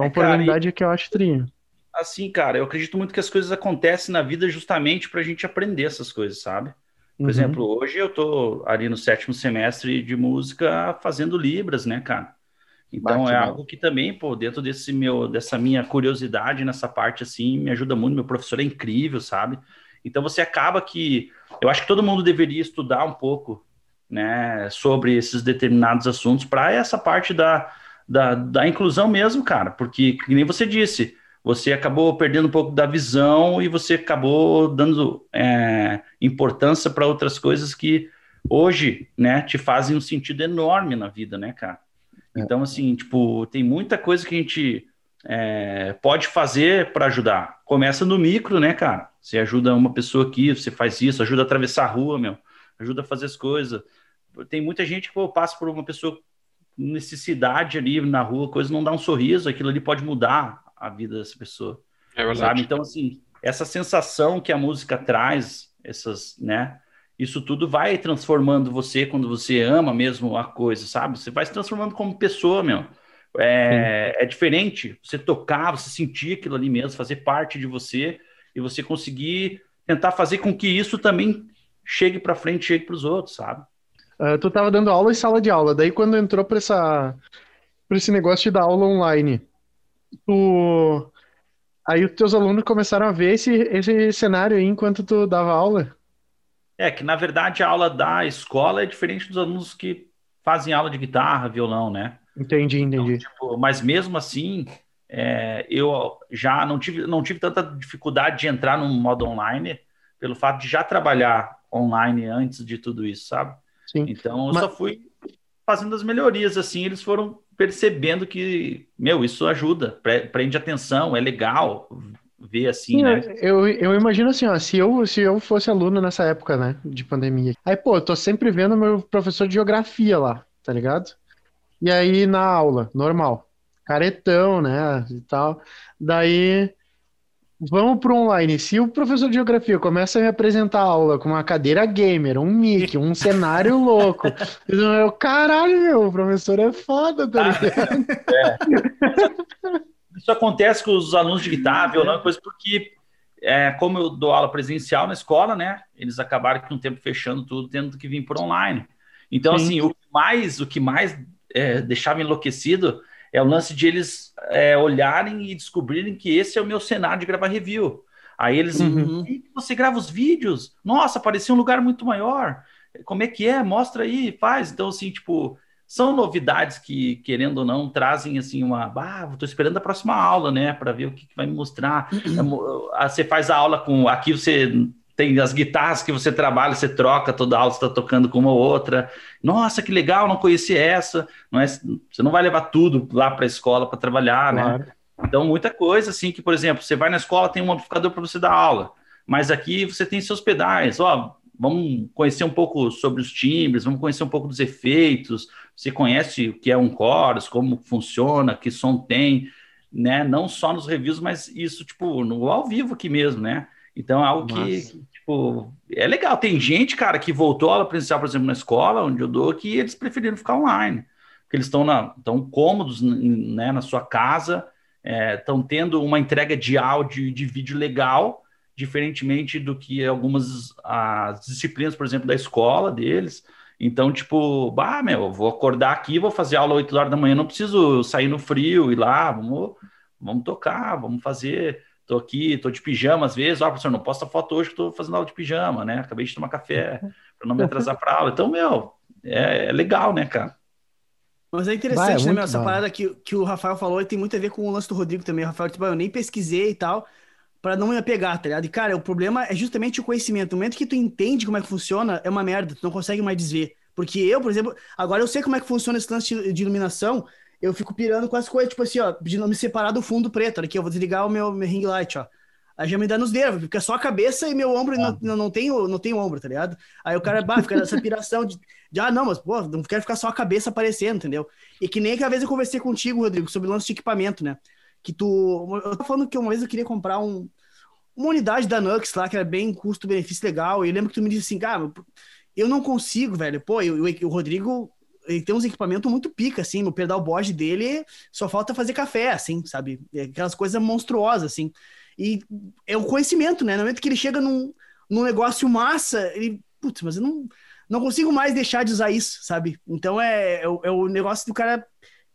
uma é, oportunidade e... que eu acho trinho. Assim, cara, eu acredito muito que as coisas acontecem na vida justamente para a gente aprender essas coisas, sabe? Por uhum. exemplo, hoje eu tô ali no sétimo semestre de música fazendo Libras, né, cara? Então Bate, é algo que também, pô, dentro desse meu, dessa minha curiosidade nessa parte assim, me ajuda muito. Meu professor é incrível, sabe? Então você acaba que eu acho que todo mundo deveria estudar um pouco, né, sobre esses determinados assuntos para essa parte da, da, da inclusão mesmo, cara, porque que nem você disse, você acabou perdendo um pouco da visão e você acabou dando é, importância para outras coisas que hoje, né, te fazem um sentido enorme na vida, né, cara? É. Então, assim, tipo, tem muita coisa que a gente é, pode fazer para ajudar. Começa no micro, né, cara? Você ajuda uma pessoa aqui, você faz isso, ajuda a atravessar a rua, meu, ajuda a fazer as coisas. Tem muita gente que pô, passa por uma pessoa necessidade ali na rua, coisa não dá um sorriso, aquilo ali pode mudar a vida dessa pessoa. É verdade. Sabe? Então, assim, essa sensação que a música traz, essas, né? Isso tudo vai transformando você quando você ama mesmo a coisa, sabe? Você vai se transformando como pessoa, meu. É, é diferente você tocar, você sentir aquilo ali mesmo, fazer parte de você e você conseguir tentar fazer com que isso também chegue para frente, chegue para os outros, sabe? Uh, tu estava dando aula em sala de aula, daí quando entrou para essa para esse negócio de dar aula online, tu aí os teus alunos começaram a ver esse, esse cenário aí enquanto tu dava aula? É que na verdade a aula da escola é diferente dos alunos que fazem aula de guitarra, violão, né? Entendi, entendi. Então, tipo, mas mesmo assim, é, eu já não tive, não tive tanta dificuldade de entrar no modo online pelo fato de já trabalhar online antes de tudo isso, sabe? Sim. Então eu mas... só fui fazendo as melhorias assim, eles foram percebendo que, meu, isso ajuda, prende atenção, é legal ver assim, Sim, né? Eu, eu imagino assim, ó, se eu, se eu fosse aluno nessa época, né, de pandemia, aí, pô, eu tô sempre vendo meu professor de geografia lá, tá ligado? E aí na aula, normal, caretão, né, e tal. Daí vamos pro online. Se o professor de geografia começa a me apresentar a aula com uma cadeira gamer, um mic, um cenário louco, eu, caralho, meu, o professor é foda, tá ah, ligado? É. Isso acontece com os alunos de guitarra, violão, coisa porque é, como eu dou aula presencial na escola, né? Eles acabaram com o tempo fechando tudo, tendo que vir por online. Então, Sim. assim, o que mais, o que mais é, deixava enlouquecido é o lance de eles é, olharem e descobrirem que esse é o meu cenário de gravar review. Aí eles, uhum. você grava os vídeos? Nossa, parecia um lugar muito maior. Como é que é? Mostra aí, faz. Então, assim, tipo, são novidades que, querendo ou não, trazem assim uma. Ah, estou esperando a próxima aula, né? Para ver o que, que vai me mostrar. Uhum. Você faz a aula com. Aqui você tem as guitarras que você trabalha, você troca toda aula, você está tocando com uma ou outra. Nossa, que legal, não conheci essa. Não é, você não vai levar tudo lá para a escola para trabalhar, né? claro. né? Então, muita coisa, assim, que, por exemplo, você vai na escola, tem um amplificador para você dar aula, mas aqui você tem seus pedais, ó, vamos conhecer um pouco sobre os timbres, vamos conhecer um pouco dos efeitos, você conhece o que é um chorus, como funciona, que som tem, né? Não só nos reviews, mas isso, tipo, no ao vivo aqui mesmo, né? Então é algo que, tipo, é legal. Tem gente, cara, que voltou à aula presencial, por exemplo, na escola, onde eu dou, que eles preferiram ficar online. Porque eles estão tão cômodos né, na sua casa, estão é, tendo uma entrega de áudio e de vídeo legal, diferentemente do que algumas as disciplinas, por exemplo, da escola deles. Então, tipo, bah, meu, vou acordar aqui, vou fazer aula 8 horas da manhã, não preciso sair no frio, ir lá, vamos, vamos tocar, vamos fazer tô aqui, tô de pijama às vezes, ó, oh, professor, não posta foto hoje que tô fazendo aula de pijama, né? Acabei de tomar café para não me atrasar para aula. Então, meu, é, é, legal, né, cara? Mas é interessante, Vai, é né, meu? Essa parada que, que o Rafael falou e tem muito a ver com o lance do Rodrigo também. O Rafael, tipo, eu nem pesquisei e tal, para não me apegar, tá ligado? E, cara, o problema é justamente o conhecimento. No momento que tu entende como é que funciona, é uma merda, tu não consegue mais desver. Porque eu, por exemplo, agora eu sei como é que funciona esse lance de iluminação, eu fico pirando com as coisas, tipo assim, ó, de não me separar do fundo preto. Aqui, eu vou desligar o meu, meu ring light, ó. Aí já me dá nos dedos, fica só a cabeça e meu ombro ah. não, não, tem, não tem ombro, tá ligado? Aí o cara bah, fica nessa piração de, de, ah, não, mas pô, não quero ficar só a cabeça aparecendo, entendeu? E que nem aquela vez eu conversei contigo, Rodrigo, sobre o lance de equipamento, né? Que tu. Eu tô falando que uma vez eu queria comprar um, uma unidade da Nux lá, que era bem custo-benefício legal, e eu lembro que tu me disse assim, cara, eu não consigo, velho. Pô, eu, eu, o Rodrigo ele tem uns equipamentos muito pica, assim, no pedal board dele só falta fazer café, assim, sabe? É aquelas coisas monstruosas, assim. E é o conhecimento, né? No momento que ele chega num, num negócio massa, ele, putz, mas eu não, não consigo mais deixar de usar isso, sabe? Então é, é, o, é o negócio do cara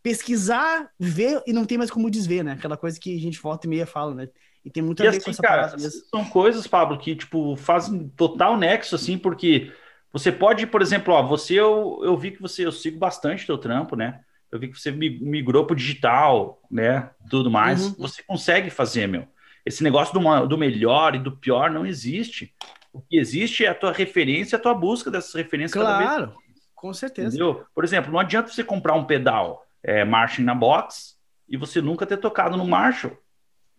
pesquisar, ver e não tem mais como desver, né? Aquela coisa que a gente volta e meia fala, né? E tem muito a e assim, com essa cara, mesmo. São coisas, Pablo, que, tipo, fazem total nexo, assim, porque você pode, por exemplo, ó, você eu, eu vi que você, eu sigo bastante teu trampo, né? Eu vi que você migrou para digital, né? Tudo mais. Uhum. Você consegue fazer, meu. Esse negócio do, do melhor e do pior não existe. O que existe é a tua referência, a tua busca dessas referências claro, com certeza. Entendeu? Por exemplo, não adianta você comprar um pedal é, Marshall na box e você nunca ter tocado no Marshall.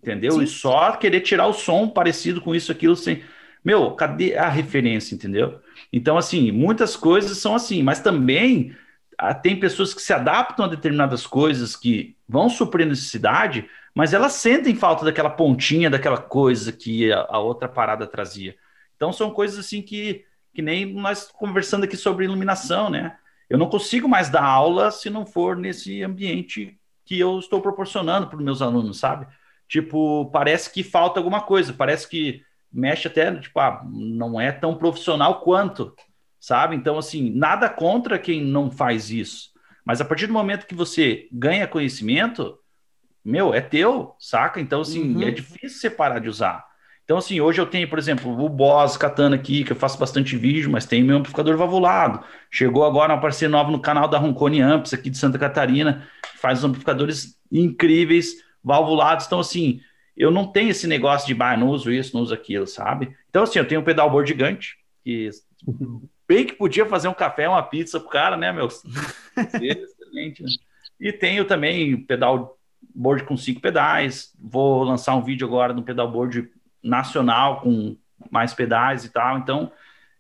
entendeu? Sim. E só querer tirar o som parecido com isso, aquilo, sem. Meu, cadê a referência, entendeu? Então, assim, muitas coisas são assim, mas também ah, tem pessoas que se adaptam a determinadas coisas que vão suprir necessidade, mas elas sentem falta daquela pontinha, daquela coisa que a, a outra parada trazia. Então, são coisas assim que, que nem nós conversando aqui sobre iluminação, né? Eu não consigo mais dar aula se não for nesse ambiente que eu estou proporcionando para os meus alunos, sabe? Tipo, parece que falta alguma coisa, parece que mexe até, tipo, ah, não é tão profissional quanto, sabe? Então, assim, nada contra quem não faz isso. Mas a partir do momento que você ganha conhecimento, meu, é teu, saca? Então, assim, Uhum. é difícil você parar de usar. Então, assim, hoje eu tenho, por exemplo, o Boss Katana aqui, que eu faço bastante vídeo, mas tem meu amplificador valvulado. Chegou agora uma parceria nova no canal da Roncone Amps, aqui de Santa Catarina, faz amplificadores incríveis, valvulados. Então, assim, eu não tenho esse negócio de, bah, não uso isso, não uso aquilo, sabe? Então, assim, eu tenho um pedalboard gigante, que bem que podia fazer um café, uma pizza pro cara, né, meu? Excelente, né? E tenho também pedalboard com cinco pedais. Vou lançar um vídeo agora no pedalboard nacional com mais pedais e tal. Então,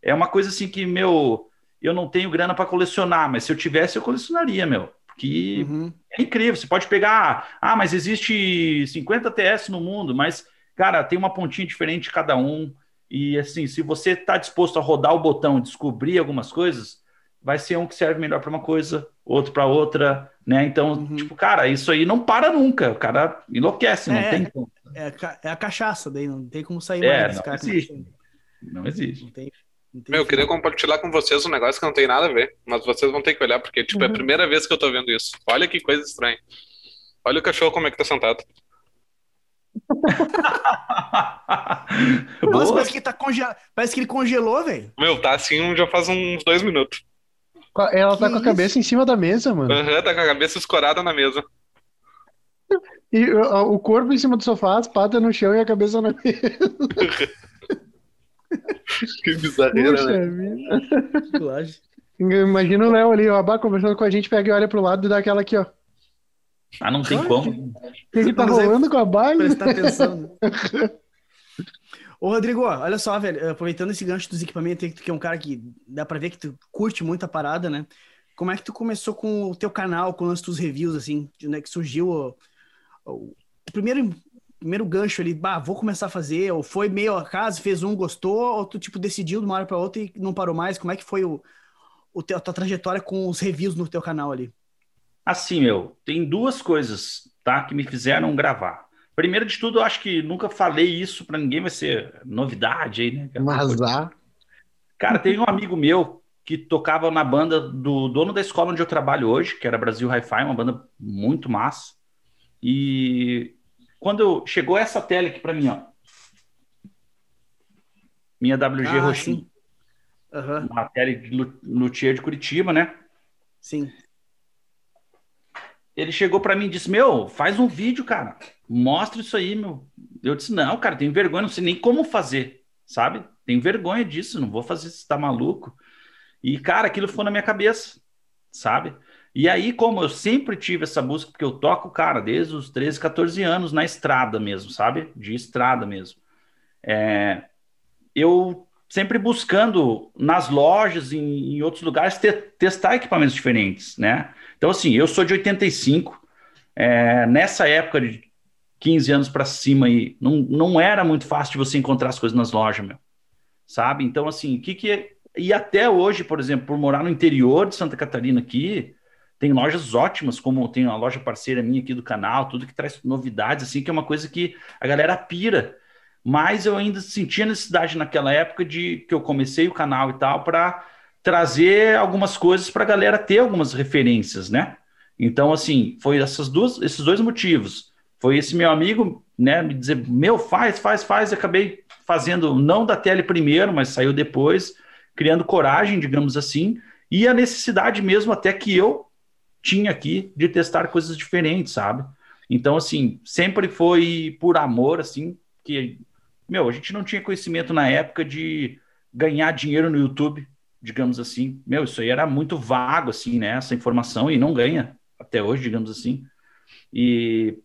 é uma coisa assim que, meu, eu não tenho grana para colecionar, mas se eu tivesse, eu colecionaria, meu. Porque Uhum. é incrível. Você pode pegar, ah, mas existe 50 TS no mundo, mas, cara, tem uma pontinha diferente de cada um. E assim, se você está disposto a rodar o botão e descobrir algumas coisas, vai ser um que serve melhor para uma coisa, outro para outra, né? Então, Uhum. tipo, cara, isso aí não para nunca. O cara enlouquece, não É. tem como. É, a é a cachaça, daí não tem como sair É, mais não cara. existe. Não existe. Não tem, Meu, eu queria compartilhar com vocês um negócio que não tem nada a ver, mas vocês vão ter que olhar, porque, tipo, é a primeira vez que eu tô vendo isso. Olha que coisa estranha. Olha o cachorro como é que tá sentado. Nossa, parece que, tá congelado. parece que ele congelou, velho. Meu, tá assim já faz uns dois minutos. Ela tá Que com a isso? cabeça em cima da mesa, mano. Aham, tá com a cabeça escorada na mesa. E o corpo em cima do sofá, as patas no chão e a cabeça na mesa. Que bizarreira, Puxa né? Imagina o Léo ali, ó, abá, conversando com a gente, pega e olha pro lado e dá aquela aqui, ó. O Ah, não tem como. que, que tá consegue rolando com a Bá? Prestar atenção. Né? Ô, Rodrigo, olha só, velho, aproveitando esse gancho dos equipamentos aí, que tu que é um cara que dá pra ver que tu curte muito a parada, né? Como é que tu começou com o teu canal, com o lance dos reviews, assim? De onde é que surgiu o, o primeiro, primeiro gancho ali, bah, vou começar a fazer, ou foi meio acaso, fez um, gostou, ou tu, tipo, decidiu de uma hora pra outra e não parou mais? Como é que foi o, o teu, a tua trajetória com os reviews no teu canal ali? Assim, meu, tem duas coisas, tá, que me fizeram gravar. Primeiro de tudo, eu acho que nunca falei isso pra ninguém, vai ser novidade aí, né? Mas ah, Cara, teve um amigo meu que tocava na banda do dono da escola onde eu trabalho hoje, que era Brasil Hi-Fi, uma banda muito massa. E quando chegou essa tela aqui pra mim, ó, minha WG Ah, roxinha, sim. Aham, uma tele de lu- luthier de Curitiba, né? sim. Ele chegou pra mim e disse: Meu, faz um vídeo, cara. Mostra isso aí, meu. Eu disse: Não, cara, tenho vergonha, não sei nem como fazer, sabe? Tenho vergonha disso, não vou fazer isso, tá maluco. E, cara, aquilo ficou na minha cabeça, sabe? E aí, como eu sempre tive essa música, porque eu toco, cara, desde os 13, 14 anos, na estrada mesmo, sabe? De estrada mesmo. É, eu sempre buscando nas lojas, em, em outros lugares, te- testar equipamentos diferentes, né? Então, assim, eu sou de 85, é, nessa época de 15 anos para cima aí, não, não era muito fácil de você encontrar as coisas nas lojas, meu. Sabe? Então, assim, o que que. é- E até hoje, por exemplo, por morar no interior de Santa Catarina aqui, tem lojas ótimas, como tem uma loja parceira minha aqui do canal, tudo que traz novidades, assim, que é uma coisa que a galera pira. Mas eu ainda sentia necessidade naquela época de que eu comecei o canal e tal, para trazer algumas coisas para a galera ter algumas referências, né? Então, assim, foi essas duas, esses dois motivos. Foi esse meu amigo, né, me dizer, meu, faz, faz, faz. Eu acabei fazendo, não da tele primeiro, mas saiu depois, criando coragem, digamos assim, e a necessidade mesmo até que eu tinha aqui de testar coisas diferentes, sabe? Então, assim, sempre foi por amor, assim, que, meu, a gente não tinha conhecimento na época de ganhar dinheiro no YouTube, digamos assim. Meu, isso aí era muito vago, assim, né? Essa informação, e não ganha até hoje, digamos assim. E,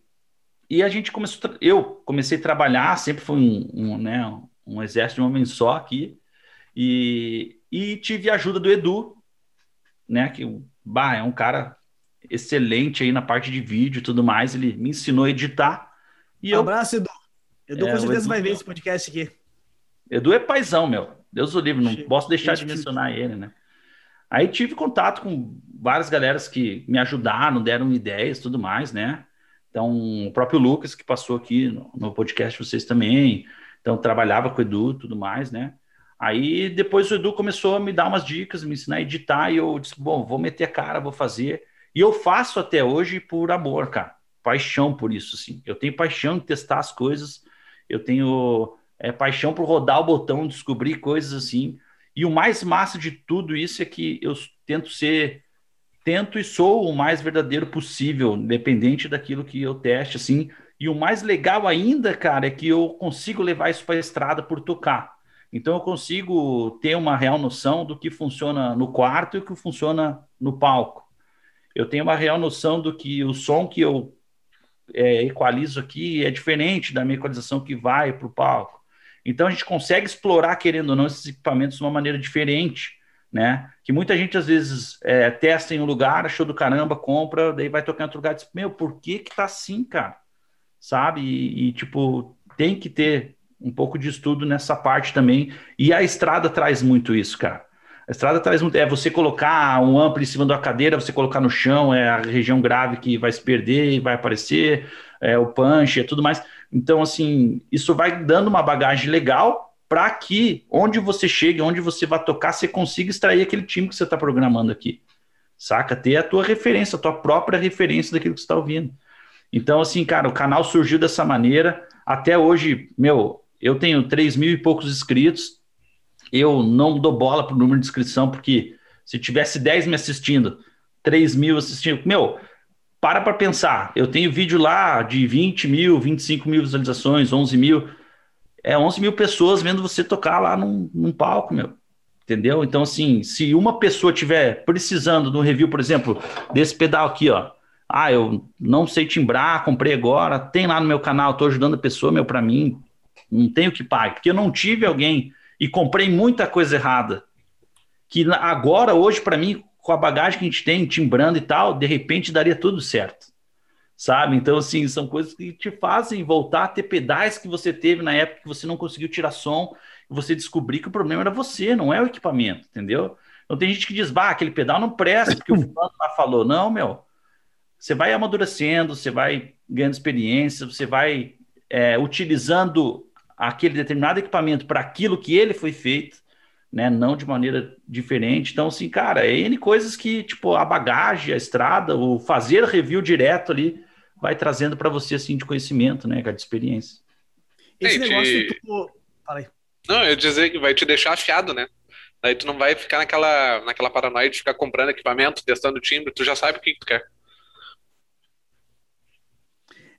e a gente começou, eu comecei a trabalhar, sempre foi um, um, né, um exército de um homem só aqui, e, e tive a ajuda do Edu, né, que bah, é um cara excelente aí na parte de vídeo e tudo mais, ele me ensinou a editar. E um abraço, Edu. Edu é, com certeza Edu, vai ver esse podcast aqui. Edu é paizão, meu. Deus o livre, não posso deixar de mencionar ele, né? Aí tive contato com várias galeras que me ajudaram, deram ideias tudo mais, né? Então, o próprio Lucas, que passou aqui no, no podcast, vocês também. Então, trabalhava com o Edu tudo mais, né? Aí, depois o Edu começou a me dar umas dicas, me ensinar a editar, e eu disse, bom, vou meter a cara, vou fazer. E eu faço até hoje por amor, cara. Paixão por isso, assim. Eu tenho paixão de testar as coisas, eu tenho é, paixão por rodar o botão, descobrir coisas assim. E o mais massa de tudo isso é que eu tento ser tento e sou o mais verdadeiro possível, independente daquilo que eu teste, assim. E o mais legal ainda, cara, é que eu consigo levar isso para a estrada por tocar. Então eu consigo ter uma real noção do que funciona no quarto e o que funciona no palco. Eu tenho uma real noção do que o som que eu é, equalizo aqui é diferente da minha equalização que vai para o palco. Então a gente consegue explorar, querendo ou não, esses equipamentos de uma maneira diferente né? Que muita gente às vezes é, testa em um lugar, achou do caramba, compra, daí vai tocar em outro lugar e diz, meu, por que que tá assim, cara? Sabe? E, e, tipo, tem que ter um pouco de estudo nessa parte também. E a estrada traz muito isso, cara. A estrada traz. É você colocar um amplo em cima da cadeira, você colocar no chão, é a região grave que vai se perder e vai aparecer, é o punch, é tudo mais. Então, assim, isso vai dando uma bagagem legal para que onde você chegue, onde você vai tocar, você consiga extrair aquele time que você está programando aqui. Saca? Ter a tua referência, a tua própria referência daquilo que você está ouvindo. Então, assim, cara, o canal surgiu dessa maneira. Até hoje, meu, eu tenho 3 mil e poucos inscritos. Eu não dou bola pro número de inscrição, porque se tivesse 10 me assistindo, 3 mil assistindo, meu, para para pensar. Eu tenho vídeo lá de 20 mil, 25 mil visualizações, 11 mil é 11 mil pessoas vendo você tocar lá num, num palco, meu. Entendeu? Então, assim, se uma pessoa tiver precisando de um review, por exemplo, desse pedal aqui, ó. Ah, eu não sei timbrar, comprei agora, tem lá no meu canal, tô ajudando a pessoa, meu, para mim, não tenho que pagar, porque eu não tive alguém e comprei muita coisa errada. Que agora, hoje, para mim, com a bagagem que a gente tem, timbrando e tal, de repente daria tudo certo sabe? Então, assim, são coisas que te fazem voltar a ter pedais que você teve na época que você não conseguiu tirar som e você descobrir que o problema era você, não é o equipamento, entendeu? Então tem gente que diz, bah, aquele pedal não presta porque o fulano lá falou. Não, meu. Você vai amadurecendo, você vai ganhando experiência, você vai é, utilizando aquele determinado equipamento para aquilo que ele foi feito, né? Não de maneira diferente. Então, assim, cara, é N coisas que, tipo, a bagagem, a estrada, o fazer review direto ali, vai trazendo para você assim de conhecimento, né, cara, de experiência. Esse negócio tu... Fala aí. Não, eu dizer que vai te deixar afiado, né? Daí tu não vai ficar naquela, naquela paranoia de ficar comprando equipamento, testando timbre, tu já sabe o que, que tu quer.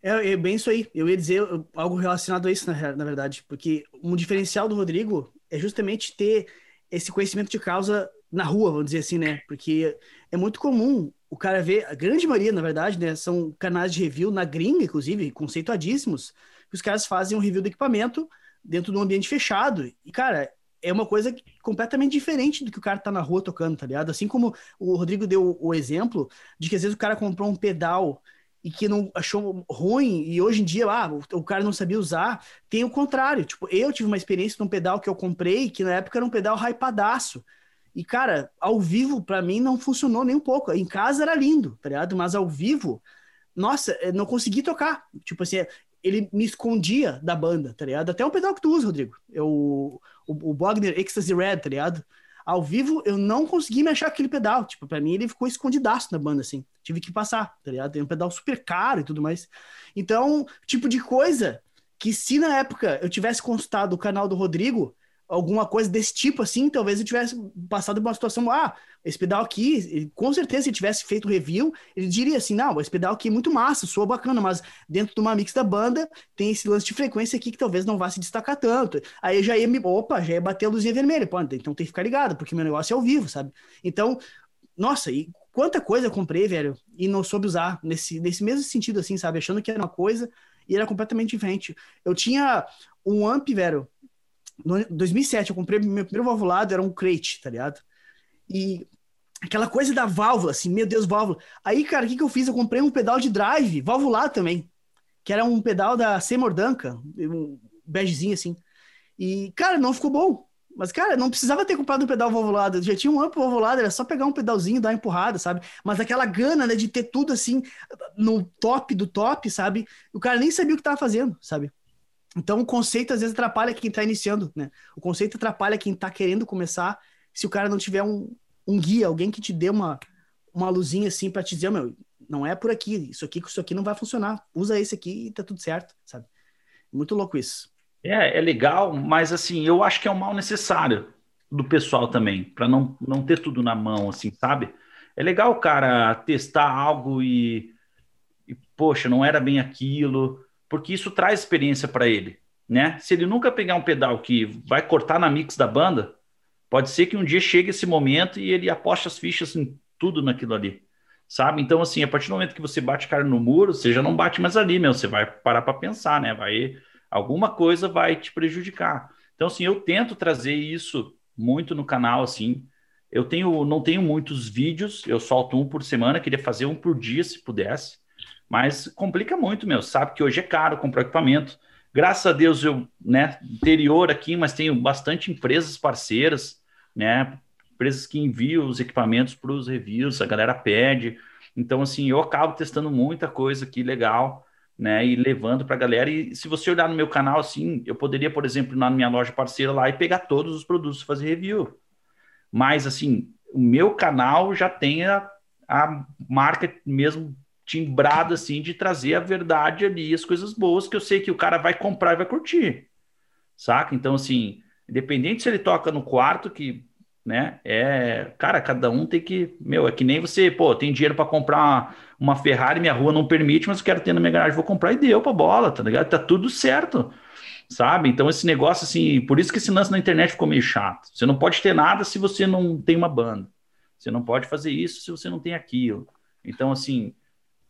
É, é, bem isso aí. Eu ia dizer algo relacionado a isso, na, na verdade. Porque um diferencial do Rodrigo é justamente ter esse conhecimento de causa na rua, vamos dizer assim, né? Porque é muito comum o cara ver, a grande maioria, na verdade, né, são canais de review na gringa, inclusive, conceituadíssimos, que os caras fazem um review do equipamento dentro de um ambiente fechado. E, cara, é uma coisa completamente diferente do que o cara tá na rua tocando, tá ligado? Assim como o Rodrigo deu o exemplo de que às vezes o cara comprou um pedal e que não achou ruim e hoje em dia ah, o, cara não sabia usar, tem o contrário. Tipo, eu tive uma experiência de um pedal que eu comprei que na época era um pedal hypadaço. E, cara, ao vivo, para mim, não funcionou nem um pouco. Em casa era lindo, tá ligado? Mas ao vivo, nossa, não consegui tocar. Tipo assim, ele me escondia da banda, tá ligado? Até um pedal que tu usa, Rodrigo. Eu, o, o Bogner Ecstasy Red, tá ligado? Ao vivo, eu não consegui me achar aquele pedal. Tipo, pra mim, ele ficou escondidaço na banda, assim. Tive que passar, tá ligado? Tem um pedal super caro e tudo mais. Então, tipo de coisa que se na época eu tivesse consultado o canal do Rodrigo, alguma coisa desse tipo assim, talvez eu tivesse passado por uma situação, ah, esse pedal aqui, com certeza se ele tivesse feito review, ele diria assim, não, esse pedal aqui é muito massa, soa bacana, mas dentro de uma mix da banda tem esse lance de frequência aqui que talvez não vá se destacar tanto. Aí eu já ia me, opa, já ia bater a luzinha vermelha, pô, então tem que ficar ligado, porque meu negócio é ao vivo, sabe? Então, nossa, e quanta coisa eu comprei, velho, e não soube usar nesse, nesse mesmo sentido, assim, sabe? Achando que era uma coisa e era completamente diferente. Eu tinha um amp, velho, no 2007, eu comprei meu primeiro valvulado, era um crate, tá ligado? E aquela coisa da válvula, assim, meu Deus, válvula. Aí, cara, o que, que eu fiz? Eu comprei um pedal de drive, valvulado também, que era um pedal da Seymour Duncan, um begezinho assim. E, cara, não ficou bom. Mas, cara, não precisava ter comprado um pedal valvulado. Já tinha um amplo valvulado, era só pegar um pedalzinho dar uma empurrada, sabe? Mas aquela gana, né, de ter tudo assim, no top do top, sabe? O cara nem sabia o que estava fazendo, sabe? Então, o conceito às vezes atrapalha quem está iniciando, né? O conceito atrapalha quem está querendo começar se o cara não tiver um, um guia, alguém que te dê uma, uma luzinha assim para te dizer, meu, não é por aqui, isso aqui, isso aqui não vai funcionar. Usa esse aqui e tá tudo certo, sabe? Muito louco isso. É, é legal, mas assim, eu acho que é um mal necessário do pessoal também, para não, não ter tudo na mão, assim, sabe? É legal o cara testar algo e, e poxa, não era bem aquilo, porque isso traz experiência para ele, né? Se ele nunca pegar um pedal que vai cortar na mix da banda, pode ser que um dia chegue esse momento e ele aposte as fichas em tudo naquilo ali, sabe? Então, assim, a partir do momento que você bate cara no muro, você já não bate mais ali, meu, você vai parar para pensar, né? Vai alguma coisa vai te prejudicar. Então, assim, eu tento trazer isso muito no canal, assim. Eu tenho, não tenho muitos vídeos, eu solto um por semana, queria fazer um por dia, se pudesse, mas complica muito, meu. Sabe que hoje é caro comprar equipamento. Graças a Deus, eu, né, interior aqui, mas tenho bastante empresas parceiras, né, empresas que enviam os equipamentos para os reviews, a galera pede. Então, assim, eu acabo testando muita coisa aqui legal né, e levando para a galera. E se você olhar no meu canal, assim, eu poderia, por exemplo, na minha loja parceira lá e pegar todos os produtos e fazer review. Mas, assim, o meu canal já tem a, a marca mesmo timbrada, assim, de trazer a verdade ali, as coisas boas que eu sei que o cara vai comprar e vai curtir, saca? Então, assim, independente se ele toca no quarto, que né? É, cara, cada um tem que, meu, é que nem você, pô, tem dinheiro para comprar uma, uma, Ferrari, minha rua não permite, mas eu quero ter na minha garagem, vou comprar e deu pra bola, tá ligado? Tá tudo certo, sabe? Então esse negócio assim, por isso que esse lance na internet ficou meio chato. Você não pode ter nada se você não tem uma banda. Você não pode fazer isso se você não tem aquilo. Então assim,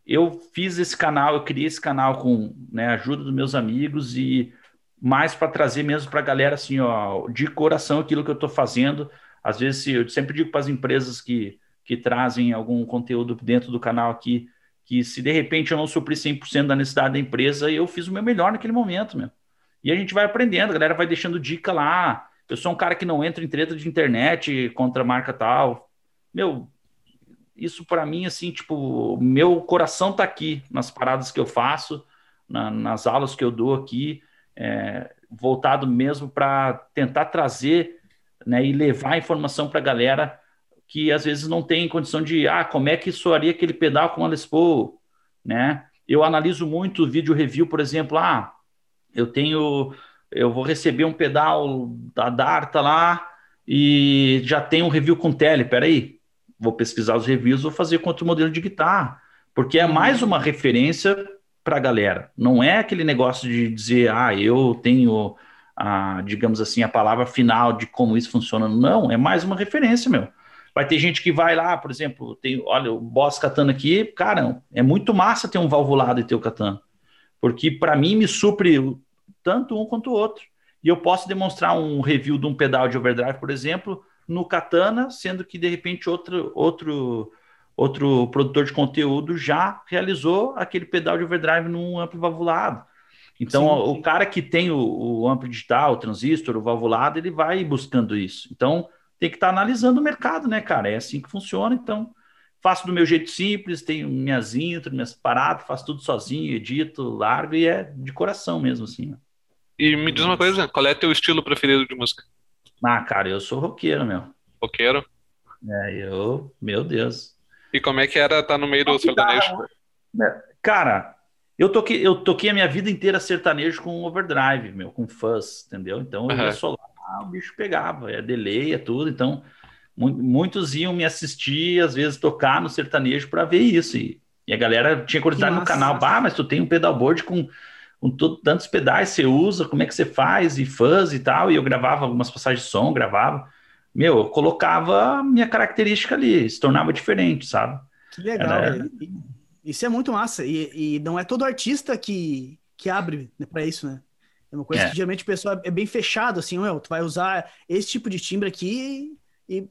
eu fiz esse canal, eu criei esse canal com né, a ajuda dos meus amigos e mais para trazer mesmo para a galera assim, ó, de coração aquilo que eu estou fazendo às vezes, eu sempre digo para as empresas que, que trazem algum conteúdo dentro do canal aqui, que se de repente eu não suprir 100% da necessidade da empresa, eu fiz o meu melhor naquele momento, meu. E a gente vai aprendendo, a galera vai deixando dica lá. Eu sou um cara que não entra em treta de internet contra marca tal. Meu, isso para mim, assim, tipo, meu coração tá aqui nas paradas que eu faço, na, nas aulas que eu dou aqui, é, voltado mesmo para tentar trazer né, e levar informação para a galera que às vezes não tem condição de, ah, como é que soaria aquele pedal com a Les Paul, né? Eu analiso muito vídeo review, por exemplo, ah, eu tenho, eu vou receber um pedal da Darta lá e já tem um review com tele, peraí, vou pesquisar os reviews, vou fazer com outro modelo de guitarra, porque é mais uma referência para a galera, não é aquele negócio de dizer, ah, eu tenho digamos assim, a palavra final de como isso funciona. Não, é mais uma referência, meu. Vai ter gente que vai lá, por exemplo, tem, olha, o Boss Katana aqui, cara, é muito massa ter um valvulado e ter o Katana. Porque para mim me supre tanto um quanto o outro. E eu posso demonstrar um review de um pedal de overdrive, por exemplo, no Katana, sendo que de repente outro, outro, outro produtor de conteúdo já realizou aquele pedal de overdrive num amplo valvulado. Então, sim, sim. o cara que tem o, o amplo digital, o transistor, o valvulado, ele vai buscando isso. Então, tem que estar tá analisando o mercado, né, cara? É assim que funciona. Então, faço do meu jeito simples, tenho minhas intros, minhas paradas, faço tudo sozinho, edito, largo e é de coração mesmo, assim. E me diz uma coisa, qual é teu estilo preferido de música? Ah, cara, eu sou roqueiro, meu. Roqueiro? É, eu, meu Deus. E como é que era estar tá no meio do sertanejo? Cara, eu toquei, eu toquei a minha vida inteira sertanejo com overdrive, meu, com fuzz, entendeu? Então eu uhum. ia solar, o bicho pegava, é delay, é tudo. Então muitos iam me assistir, às vezes tocar no sertanejo para ver isso. E, e, a galera tinha curiosidade no canal, bah, mas tu tem um pedalboard com, com tantos pedais, você usa, como é que você faz? E fuzz e tal. E eu gravava algumas passagens de som, gravava. Meu, eu colocava a minha característica ali, se tornava diferente, sabe? Que legal, Era... Isso é muito massa. E, e não é todo artista que, que abre né, para isso, né? É uma coisa É. que geralmente o pessoal é bem fechado, assim, meu, tu vai usar esse tipo de timbre aqui e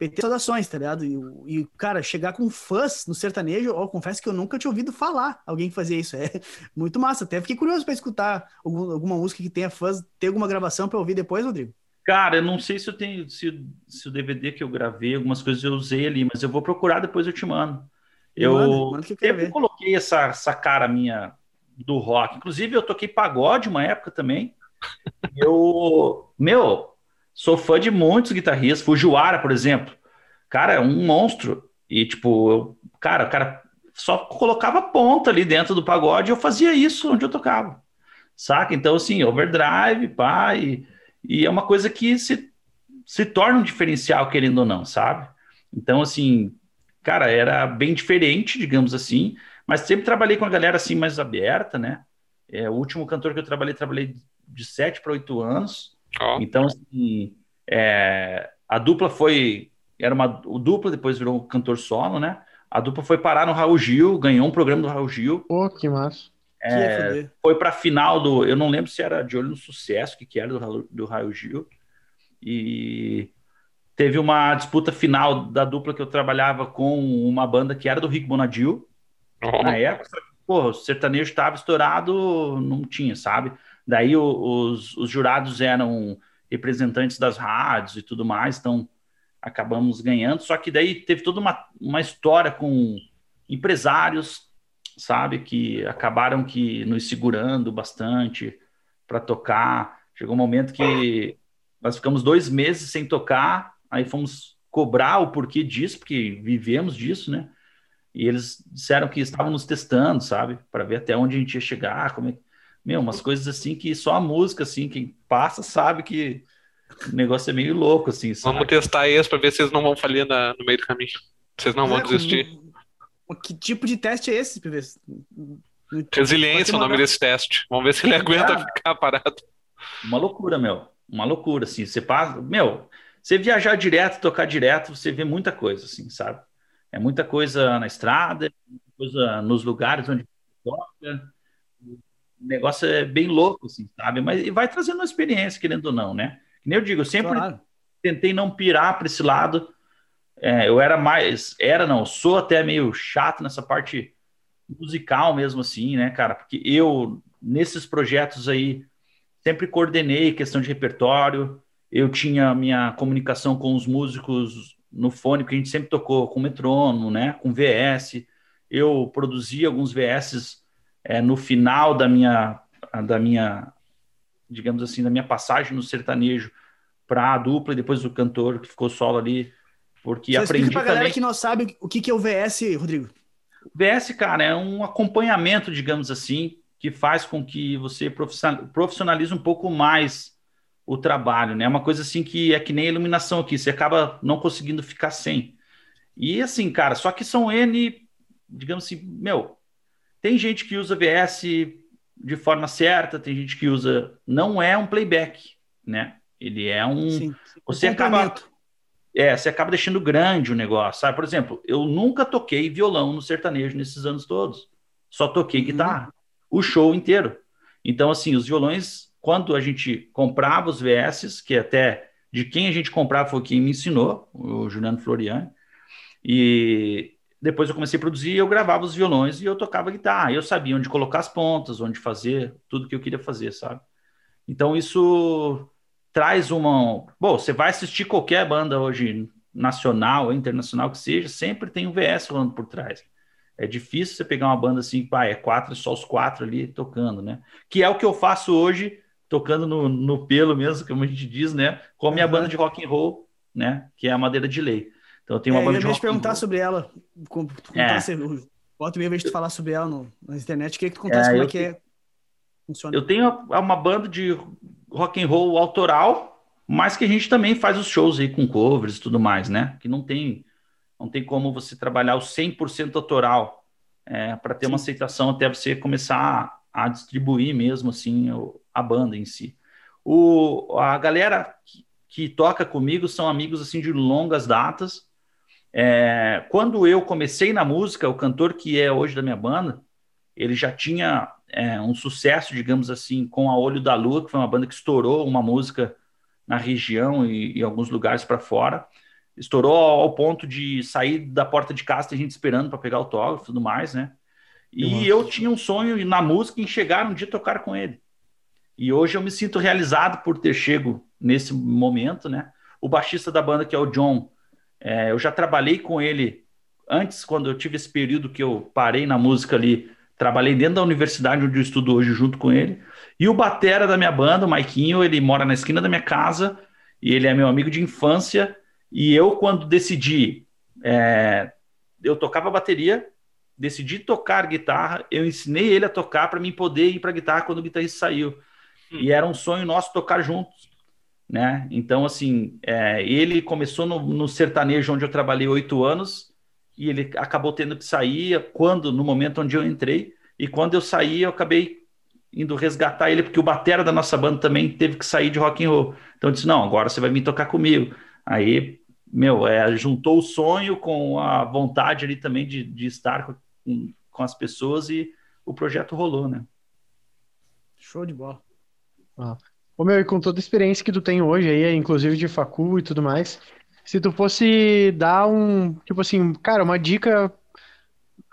PT saudações, tá ligado? E, e, cara, chegar com fãs no sertanejo, eu confesso que eu nunca tinha ouvido falar alguém que fazia isso. É muito massa. Até fiquei curioso pra escutar algum- alguma música que tenha fãs, ter alguma gravação pra ouvir depois, Rodrigo. Cara, eu não sei se eu tenho, se, se o DVD que eu gravei, algumas coisas eu usei ali, mas eu vou procurar depois eu te mando. Eu Manda, manda que eu quero sempre ver. coloquei essa, essa cara minha do rock. Inclusive, eu toquei pagode uma época também. Eu, meu, sou fã de muitos guitarristas. Fujiwara, por exemplo. Cara, é um monstro. E, tipo, eu, cara, o cara só colocava ponta ali dentro do pagode e eu fazia isso onde eu tocava. Saca? Então, assim, overdrive, pá, e, e é uma coisa que se, se torna um diferencial, querendo ou não, sabe? Então, assim, cara, era bem diferente, digamos assim, mas sempre trabalhei com a galera assim mais aberta, né? É, o último cantor que eu trabalhei, trabalhei de 7 para 8 anos. Ó, Então, assim, é, a dupla foi. Era uma o dupla, depois virou um cantor solo, né? A dupla foi parar no Raul Gil, ganhou um programa do Raul Gil, Pô, que massa. Que ia foder. foi para a final do. Eu não lembro se era de olho no sucesso, o que, que era do, Raul- do Raul Gil. E teve uma disputa final da dupla que eu trabalhava com uma banda que era do Rick Bonadil ó, na época. Pô, o sertanejo estava estourado, não tinha, sabe? Daí os, os jurados eram representantes das rádios e tudo mais, então acabamos ganhando. Só que daí teve toda uma, uma história com empresários, sabe, que acabaram que nos segurando bastante para tocar. Chegou um momento que nós ficamos dois meses sem tocar, aí fomos cobrar o porquê disso, porque vivemos disso, né? E eles disseram que estavam nos testando, sabe? Para ver até onde a gente ia chegar, como é... Meu, umas coisas assim que só a música, assim, quem passa sabe que o negócio é meio louco, assim, sabe? Vamos testar esse pra ver se vocês não vão falir na- no meio do caminho. Vocês não vão É, desistir. com- Que tipo de teste é esse, PV? Resiliência é o nome desse teste. Vamos ver se ele aguenta Ah. ficar parado. Uma loucura, meu. Uma loucura, assim. Você passa... Meu, você viajar direto, tocar direto, você vê muita coisa, assim, sabe? É muita coisa na estrada, muita coisa nos lugares onde toca. O negócio é bem louco, assim, sabe? Mas e vai trazendo uma experiência, querendo ou não, né? Que nem eu digo, eu sempre Claro. tentei não pirar para esse lado. É, eu era mais, era não, sou até meio chato nessa parte musical mesmo assim, né, cara? Porque eu nesses projetos aí sempre coordenei questão de repertório. Eu tinha minha comunicação com os músicos no fone, que a gente sempre tocou com metrônomo, né, com VS. Eu produzi alguns VS é, no final da minha da minha digamos assim, da minha passagem no sertanejo para a dupla e depois o cantor que ficou solo ali, porque Só aprendi pra galera também. que não sabe o que, que é o VS, Rodrigo. VS, cara, é um acompanhamento, digamos assim, que faz com que você profissional- profissionalize um pouco mais o trabalho, né? É uma coisa assim que é que nem a iluminação aqui, você acaba não conseguindo ficar sem. E assim, cara, só que são N, digamos assim, meu, tem gente que usa VS de forma certa, tem gente que usa. Não é um playback, né? Ele é um. Sim. Você acaba é, você acaba deixando grande o negócio, sabe? Por exemplo, eu nunca toquei violão no sertanejo nesses anos todos. Só toquei Uhum. guitarra, o show inteiro. Então, assim, os violões, quando a gente comprava os VS, que até de quem a gente comprava foi quem me ensinou, o Juliano Floriani, e depois eu comecei a produzir, eu gravava os violões e eu tocava guitarra. Eu sabia onde colocar as pontas, onde fazer, tudo que eu queria fazer, sabe? Então, isso traz uma. Bom, você vai assistir qualquer banda hoje, nacional ou internacional que seja, sempre tem um VS rolando por trás. É difícil você pegar uma banda assim, pá, é quatro, só os quatro ali tocando, né? Que é o que eu faço hoje, tocando no, no pelo mesmo, como a gente diz, né? Com a minha Uhum. banda de rock and roll, né? Que é a Madeira de Lei. Então eu tenho É, uma eu banda ia de rock perguntar sobre ela. Com, É. o- e meia eu vejo tu falar sobre ela no, na internet. Queria que tu contasse É, como é eu que é. Funciona. Eu tenho uma banda de rock and roll autoral, mas que a gente também faz os shows aí com covers e tudo mais, né? Que não tem, não tem como você trabalhar o 100% autoral é, para ter uma Sim. aceitação até você começar a, a distribuir mesmo assim o- a banda em si. O, a galera que, que toca comigo são amigos assim de longas datas. É, quando eu comecei na música, o cantor que é hoje da minha banda, ele já tinha é, um sucesso, digamos assim, com a Olho da Lua, que foi uma banda que estourou uma música na região e, e alguns lugares para fora. Estourou ao ponto de sair da porta de casa, tem gente esperando para pegar autógrafo e tudo mais, né? E eu tinha um sonho na música em chegar um dia tocar com ele. E hoje eu me sinto realizado por ter chego nesse momento, né? O baixista da banda, que é o John, é, eu já trabalhei com ele antes, quando eu tive esse período que eu parei na música ali, trabalhei dentro da universidade onde eu estudo hoje junto com ele. E o batera da minha banda, o Maiquinho, ele mora na esquina da minha casa e ele é meu amigo de infância. E eu, quando decidi, é, eu tocava bateria, decidi tocar guitarra, eu ensinei ele a tocar para mim poder ir para guitarra quando o guitarrista saiu. Hum. E era um sonho nosso tocar juntos, né? Então, assim, é, ele começou no, no, sertanejo onde eu trabalhei oito anos e ele acabou tendo que sair quando, no momento onde eu entrei. E quando eu saí, eu acabei indo resgatar ele porque o batera da nossa banda também teve que sair de rock and roll. Então eu disse: "Não, agora você vai vir tocar comigo". Aí, meu, é, juntou o sonho com a vontade ali também de, de estar com, com, com as pessoas e o projeto rolou, né? Show de bola. Ah. Ô meu, e com toda a experiência que tu tem hoje aí, inclusive de facu e tudo mais, se tu fosse dar um, tipo assim, cara, uma dica uh,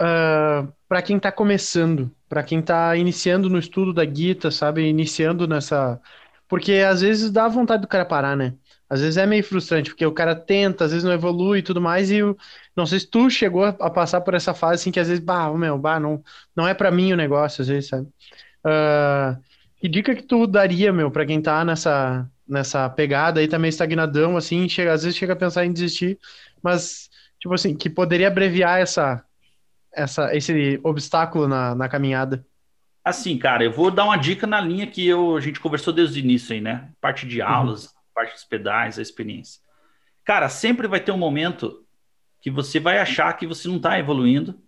ah, para quem tá começando, para quem tá iniciando no estudo da guita, sabe, iniciando nessa, porque às vezes dá vontade do cara parar, né? Às vezes é meio frustrante, porque o cara tenta, às vezes não evolui e tudo mais, e eu, não sei se tu chegou a passar por essa fase assim que às vezes, bah, meu, bah, não, não é para mim o negócio, às vezes, sabe? Uh, que dica que tu daria, meu, para quem tá nessa, nessa pegada aí, também estagnadão, assim, chega, às vezes chega a pensar em desistir, mas, tipo assim, que poderia abreviar essa, essa, esse obstáculo na, na caminhada? Assim, cara, eu vou dar uma dica na linha que eu, a gente conversou desde o início aí, né? Parte de uhum. aulas, uhum. parte dos pedais, a experiência. Cara, sempre vai ter um momento que você vai achar que você não está evoluindo,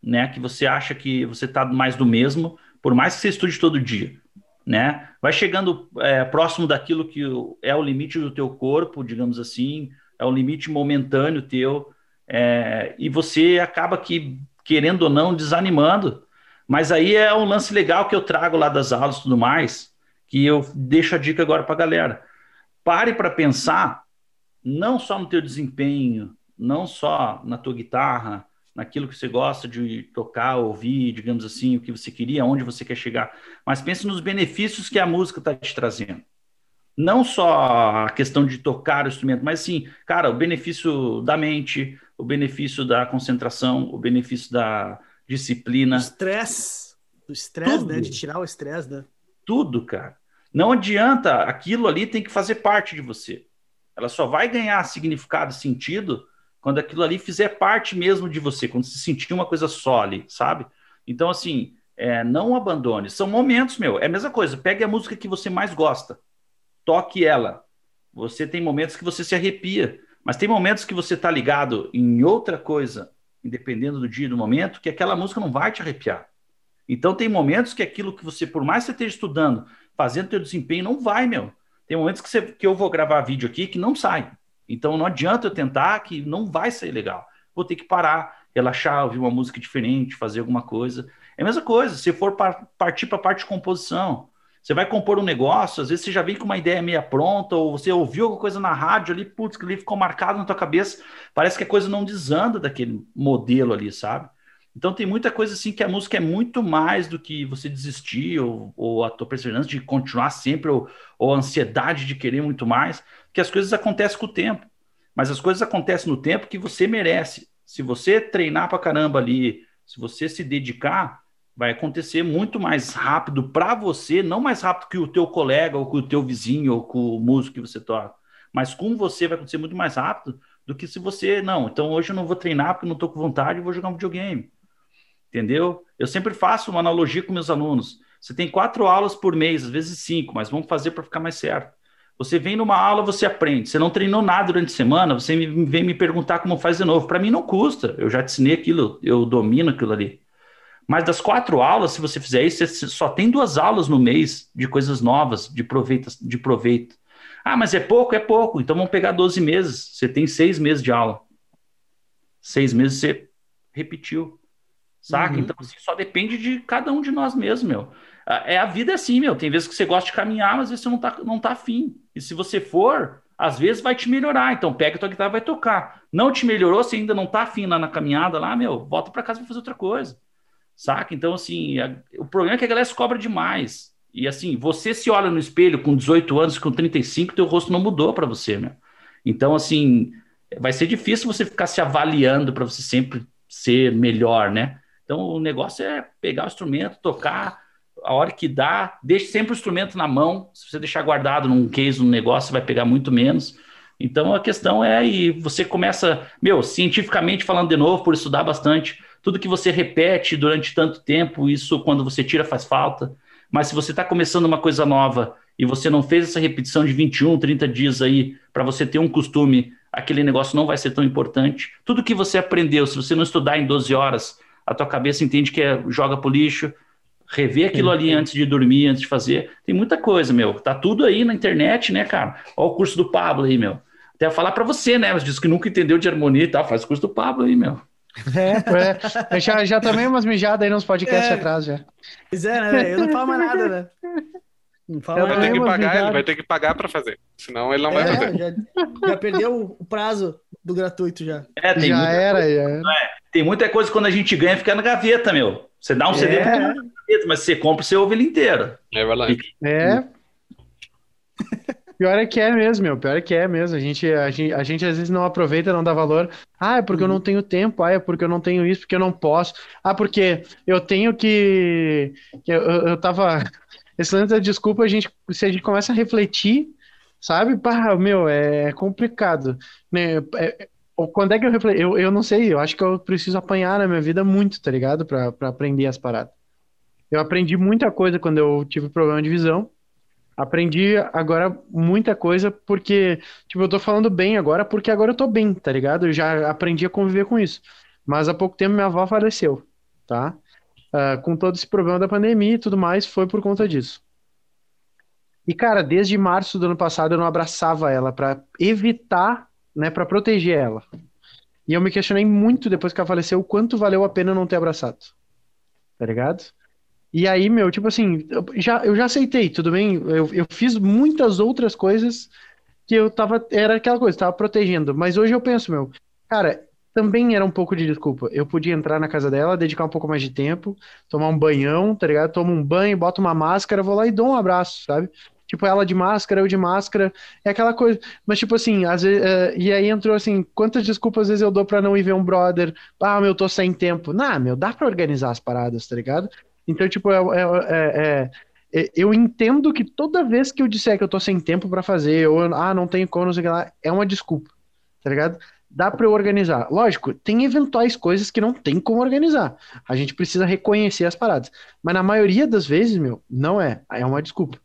né? Que você acha que você está mais do mesmo, por mais que você estude todo dia, né? Vai chegando é, próximo daquilo que é o limite do teu corpo, digamos assim, é o limite momentâneo teu, é, e você acaba que, querendo ou não, desanimando. Mas aí é um lance legal que eu trago lá das aulas e tudo mais, que eu deixo a dica agora para a galera. Pare para pensar não só no teu desempenho, não só na tua guitarra, naquilo que você gosta de tocar, ouvir, digamos assim, o que você queria, onde você quer chegar, mas pense nos benefícios que a música está te trazendo. Não só a questão de tocar o instrumento, mas sim, cara, o benefício da mente, o benefício da concentração, o benefício da disciplina. O estresse, o estresse, né? De tirar o estresse, né? Tudo, cara. Não adianta, aquilo ali tem que fazer parte de você. Ela só vai ganhar significado, sentido, quando aquilo ali fizer parte mesmo de você, quando se sentir uma coisa só ali, sabe? Então, assim, é, não abandone. São momentos, meu. É a mesma coisa. Pegue a música que você mais gosta, toque ela. Você tem momentos que você se arrepia, mas tem momentos que você está ligado em outra coisa, independendo do dia e do momento, que aquela música não vai te arrepiar. Então, tem momentos que aquilo que você, por mais que você esteja estudando, fazendo teu desempenho, não vai, meu. Tem momentos que, você, que eu vou gravar vídeo aqui que não sai. Então não adianta eu tentar que não vai sair legal. Vou ter que parar, relaxar, ouvir uma música diferente, fazer alguma coisa. É a mesma coisa, se for par partir para a parte de composição. Você vai compor um negócio, às vezes você já vem com uma ideia meia pronta, ou você ouviu alguma coisa na rádio ali, putz, que ali ficou marcado na tua cabeça, parece que a coisa não desanda daquele modelo ali, sabe? Então tem muita coisa assim que a música é muito mais do que você desistir, ou, ou a tua perseverança de continuar sempre, ou, ou a ansiedade de querer muito mais que as coisas acontecem com o tempo. Mas as coisas acontecem no tempo que você merece. Se você treinar pra caramba ali, se você se dedicar, vai acontecer muito mais rápido para você, não mais rápido que o teu colega, ou com o teu vizinho, ou com o músico que você toca. Mas com você vai acontecer muito mais rápido do que se você, não, então hoje eu não vou treinar porque não estou com vontade e vou jogar um videogame. Entendeu? Eu sempre faço uma analogia com meus alunos. Você tem quatro aulas por mês, às vezes cinco, mas vamos fazer para ficar mais certo. Você vem numa aula, você aprende. Você não treinou nada durante a semana, você vem me perguntar como faz de novo. Para mim não custa. Eu já te ensinei aquilo, eu domino aquilo ali. Mas das quatro aulas, se você fizer isso, você só tem duas aulas no mês de coisas novas, de proveito. De proveito. Ah, mas é pouco? É pouco. Então vamos pegar 12 meses. Você tem seis meses de aula. Seis meses você repetiu. saca? Uhum. Então, assim, só depende de cada um de nós mesmos, meu. É a vida é assim, meu. Tem vezes que você gosta de caminhar, mas às vezes você não tá, não tá afim. E se você for, às vezes vai te melhorar. Então, pega tua guitarra vai tocar. Não te melhorou, você ainda não tá afim lá na caminhada, lá, meu, volta para casa para fazer outra coisa. Saca? Então, assim, a, o problema é que a galera se cobra demais. E assim, você se olha no espelho com 18 anos, com 35, teu rosto não mudou para você, meu. Então, assim, vai ser difícil você ficar se avaliando para você sempre ser melhor, né? Então, o negócio é pegar o instrumento, tocar a hora que dá, deixe sempre o instrumento na mão. Se você deixar guardado num case, num negócio, vai pegar muito menos. Então, a questão é, e você começa, meu, cientificamente falando de novo, por estudar bastante, tudo que você repete durante tanto tempo, isso quando você tira faz falta. Mas se você está começando uma coisa nova e você não fez essa repetição de 21, 30 dias aí para você ter um costume, aquele negócio não vai ser tão importante. Tudo que você aprendeu, se você não estudar em 12 horas, a tua cabeça entende que é joga pro lixo, rever aquilo sim, ali sim. antes de dormir, antes de fazer. Tem muita coisa, meu. Tá tudo aí na internet, né, cara? Olha o curso do Pablo aí, meu. Até falar para você, né? Mas diz que nunca entendeu de harmonia e tal. Faz o curso do Pablo aí, meu. É, é. já, já tomei umas mijadas aí nos podcasts é. atrás já. Pois é, né? Eu não falo mais nada, né? Não fala vai ter que pagar, ele vai ter que pagar para fazer. Senão ele não vai é, fazer. Já, já, perdeu o prazo do gratuito já. É, tem já era, coisa, já. É, tem muita coisa quando a gente ganha fica na gaveta, meu. Você dá um CD é. pra gaveta, mas você compra, você ouve ele inteiro. É verdade. É. Pior é que é mesmo, meu. Pior é que é mesmo. A gente, a gente, a gente às vezes não aproveita, não dá valor. Ah, é porque uhum. eu não uhum. tenho tempo. Ah, é porque eu não tenho isso, porque eu não posso. Ah, porque eu tenho que. Eu, eu, eu tava. Esse lance da desculpa, a gente, se a gente começa a refletir, sabe? Pá, meu, é complicado. Né? É, quando é que eu refleti? Eu, eu não sei, eu acho que eu preciso apanhar na minha vida muito, tá ligado? Pra, pra aprender as paradas. Eu aprendi muita coisa quando eu tive problema de visão. Aprendi agora muita coisa porque, tipo, eu tô falando bem agora porque agora eu tô bem, tá ligado? Eu já aprendi a conviver com isso. Mas há pouco tempo minha avó faleceu, tá? Uh, com todo esse problema da pandemia e tudo mais, foi por conta disso. E, cara, desde março do ano passado eu não abraçava ela para evitar, né, para proteger ela. E eu me questionei muito depois que ela faleceu o quanto valeu a pena não ter abraçado. Tá ligado? E aí, meu, tipo assim, eu já, eu já aceitei, tudo bem? Eu, eu fiz muitas outras coisas que eu tava. Era aquela coisa, tava protegendo. Mas hoje eu penso, meu, cara, também era um pouco de desculpa. Eu podia entrar na casa dela, dedicar um pouco mais de tempo, tomar um banhão, tá ligado? Tomo um banho, boto uma máscara, vou lá e dou um abraço, sabe? Tipo, ela de máscara, eu de máscara, é aquela coisa. Mas, tipo assim, às vezes. Uh, e aí entrou assim, quantas desculpas às vezes eu dou pra não ir ver um brother? Ah, meu, tô sem tempo. Não, meu, dá pra organizar as paradas, tá ligado? Então, tipo, é, é, é, é, eu entendo que toda vez que eu disser que eu tô sem tempo para fazer, ou ah, não tenho como, não sei o que lá, é uma desculpa, tá ligado? Dá para eu organizar. Lógico, tem eventuais coisas que não tem como organizar. A gente precisa reconhecer as paradas. Mas na maioria das vezes, meu, não é. É uma desculpa.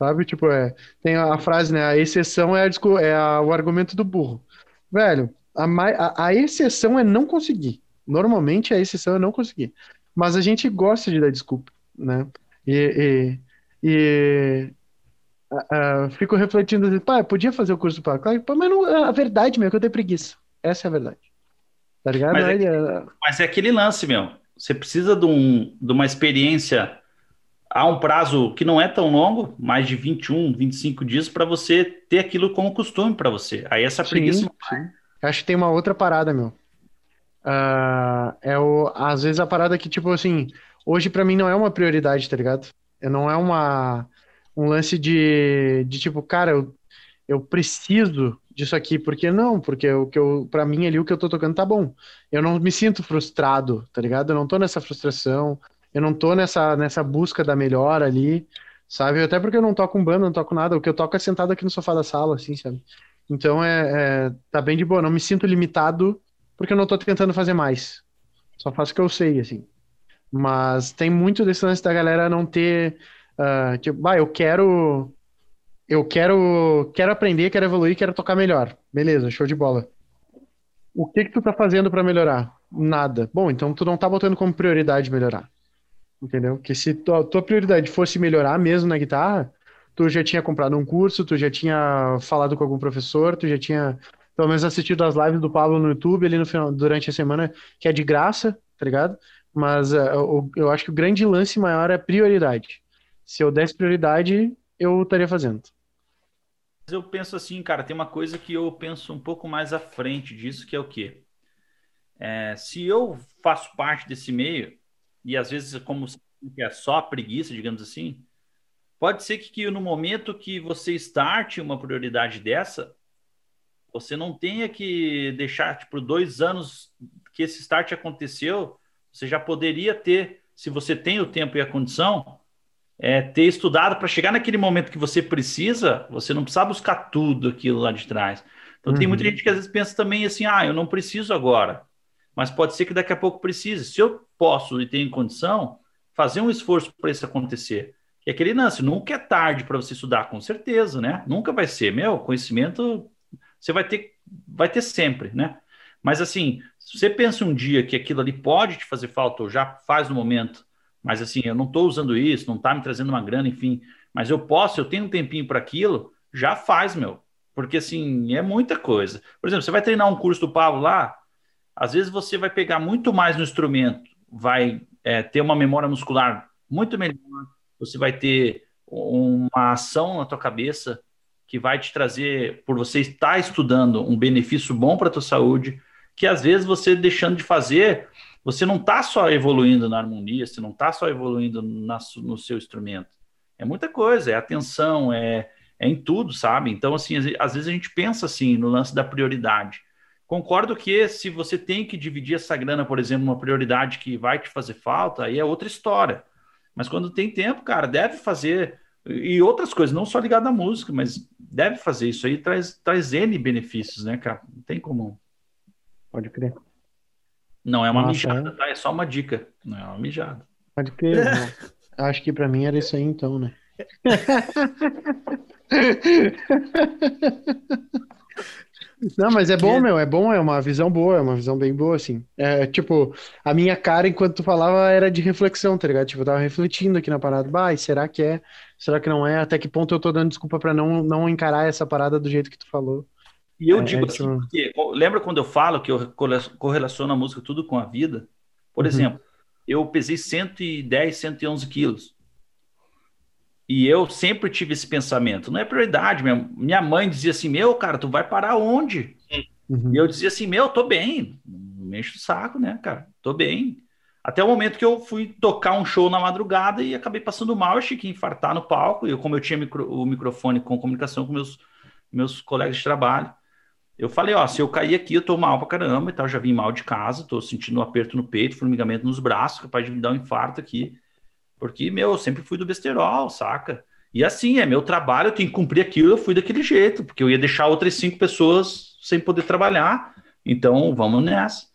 Sabe? Tipo, é, tem a frase, né? A exceção é, a, é a, o argumento do burro. Velho, a, a, a exceção é não conseguir. Normalmente a exceção é não conseguir. Mas a gente gosta de dar desculpa, né? E, e, e uh, fico refletindo, assim, pá, podia fazer o curso para claro, mas não, a verdade, meu, é que eu tenho preguiça. Essa é a verdade. Tá ligado? Mas é, é, mas é aquele lance, meu. Você precisa de, um, de uma experiência a um prazo que não é tão longo, mais de 21, 25 dias, para você ter aquilo como costume para você. Aí essa preguiça. Sim, sim. Acho que tem uma outra parada, meu. Uh, é o, às vezes a parada que, tipo assim, hoje para mim não é uma prioridade, tá ligado? Não é uma, um lance de, de tipo, cara, eu, eu preciso disso aqui, porque não, porque o que eu, pra mim ali o que eu tô tocando tá bom. Eu não me sinto frustrado, tá ligado? Eu não tô nessa frustração, eu não tô nessa, nessa busca da melhor ali, sabe? Até porque eu não toco um banda, não toco nada, o que eu toco é sentado aqui no sofá da sala, assim, sabe? Então é, é tá bem de boa, não me sinto limitado porque eu não tô tentando fazer mais. Só faço o que eu sei, assim. Mas tem muito desse lance da galera não ter. Uh, tipo, bah, eu quero. Eu quero. Quero aprender, quero evoluir, quero tocar melhor. Beleza, show de bola. O que que tu tá fazendo para melhorar? Nada. Bom, então tu não tá botando como prioridade melhorar. Entendeu? Que se tua, tua prioridade fosse melhorar mesmo na guitarra, tu já tinha comprado um curso, tu já tinha falado com algum professor, tu já tinha pelo menos assistido as lives do Pablo no YouTube ali no final, durante a semana, que é de graça, tá ligado? Mas uh, eu acho que o grande lance maior é prioridade. Se eu desse prioridade, eu estaria fazendo. Eu penso assim, cara, tem uma coisa que eu penso um pouco mais à frente disso, que é o quê? É, se eu faço parte desse meio, e às vezes como é só preguiça, digamos assim, pode ser que, que no momento que você starte uma prioridade dessa, você não tenha que deixar, tipo, dois anos que esse start aconteceu, você já poderia ter, se você tem o tempo e a condição, é, ter estudado para chegar naquele momento que você precisa, você não precisa buscar tudo aquilo lá de trás. Então, uhum. tem muita uhum. gente que às vezes pensa também assim: ah, eu não preciso agora, mas pode ser que daqui a pouco precise. Se eu posso e tenho condição, fazer um esforço para isso acontecer. E aquele lance, nunca é tarde para você estudar, com certeza, né? Nunca vai ser. Meu, conhecimento você vai ter, vai ter sempre, né? Mas assim, se você pensa um dia que aquilo ali pode te fazer falta, ou já faz no momento, mas assim, eu não estou usando isso, não está me trazendo uma grana, enfim, mas eu posso, eu tenho um tempinho para aquilo, já faz, meu. Porque assim, é muita coisa. Por exemplo, você vai treinar um curso do Pablo lá, às vezes você vai pegar muito mais no instrumento, vai é, ter uma memória muscular muito melhor, você vai ter uma ação na tua cabeça que vai te trazer, por você estar estudando, um benefício bom para a tua saúde, que às vezes você deixando de fazer, você não está só evoluindo na harmonia, você não está só evoluindo na, no seu instrumento. É muita coisa, é atenção, é, é em tudo, sabe? Então, assim, às vezes a gente pensa assim no lance da prioridade. Concordo que se você tem que dividir essa grana, por exemplo, uma prioridade que vai te fazer falta, aí é outra história. Mas quando tem tempo, cara, deve fazer e outras coisas, não só ligado à música, mas deve fazer isso aí, traz, traz N benefícios, né, cara? Não tem como. Pode crer. Não é uma Nossa, mijada, é? tá? É só uma dica. Não é uma mijada. Pode crer. Acho que para mim era isso aí então, né? Não, mas é bom, meu, é bom, é uma visão boa, é uma visão bem boa, assim. É, tipo, a minha cara, enquanto tu falava, era de reflexão, tá ligado? Tipo, eu tava refletindo aqui na parada, bah, será que é? Será que não é? Até que ponto eu tô dando desculpa para não, não encarar essa parada do jeito que tu falou? E eu é, digo assim, tipo... porque, lembra quando eu falo que eu correlaciono a música tudo com a vida? Por uhum. exemplo, eu pesei 110, 111 quilos. E eu sempre tive esse pensamento, não é prioridade. Minha, minha mãe dizia assim: Meu, cara, tu vai parar onde? Uhum. E eu dizia assim: Meu, tô bem. Me enche o saco, né, cara? Tô bem. Até o momento que eu fui tocar um show na madrugada e acabei passando mal, achei que infartar no palco. E como eu tinha micro, o microfone com comunicação com meus, meus colegas de trabalho, eu falei: Ó, se eu cair aqui, eu tô mal pra caramba e tal. Já vim mal de casa, tô sentindo um aperto no peito, formigamento nos braços, capaz de me dar um infarto aqui. Porque, meu, eu sempre fui do besterol, saca? E assim, é meu trabalho, eu tenho que cumprir aquilo, eu fui daquele jeito, porque eu ia deixar outras cinco pessoas sem poder trabalhar. Então, vamos nessa.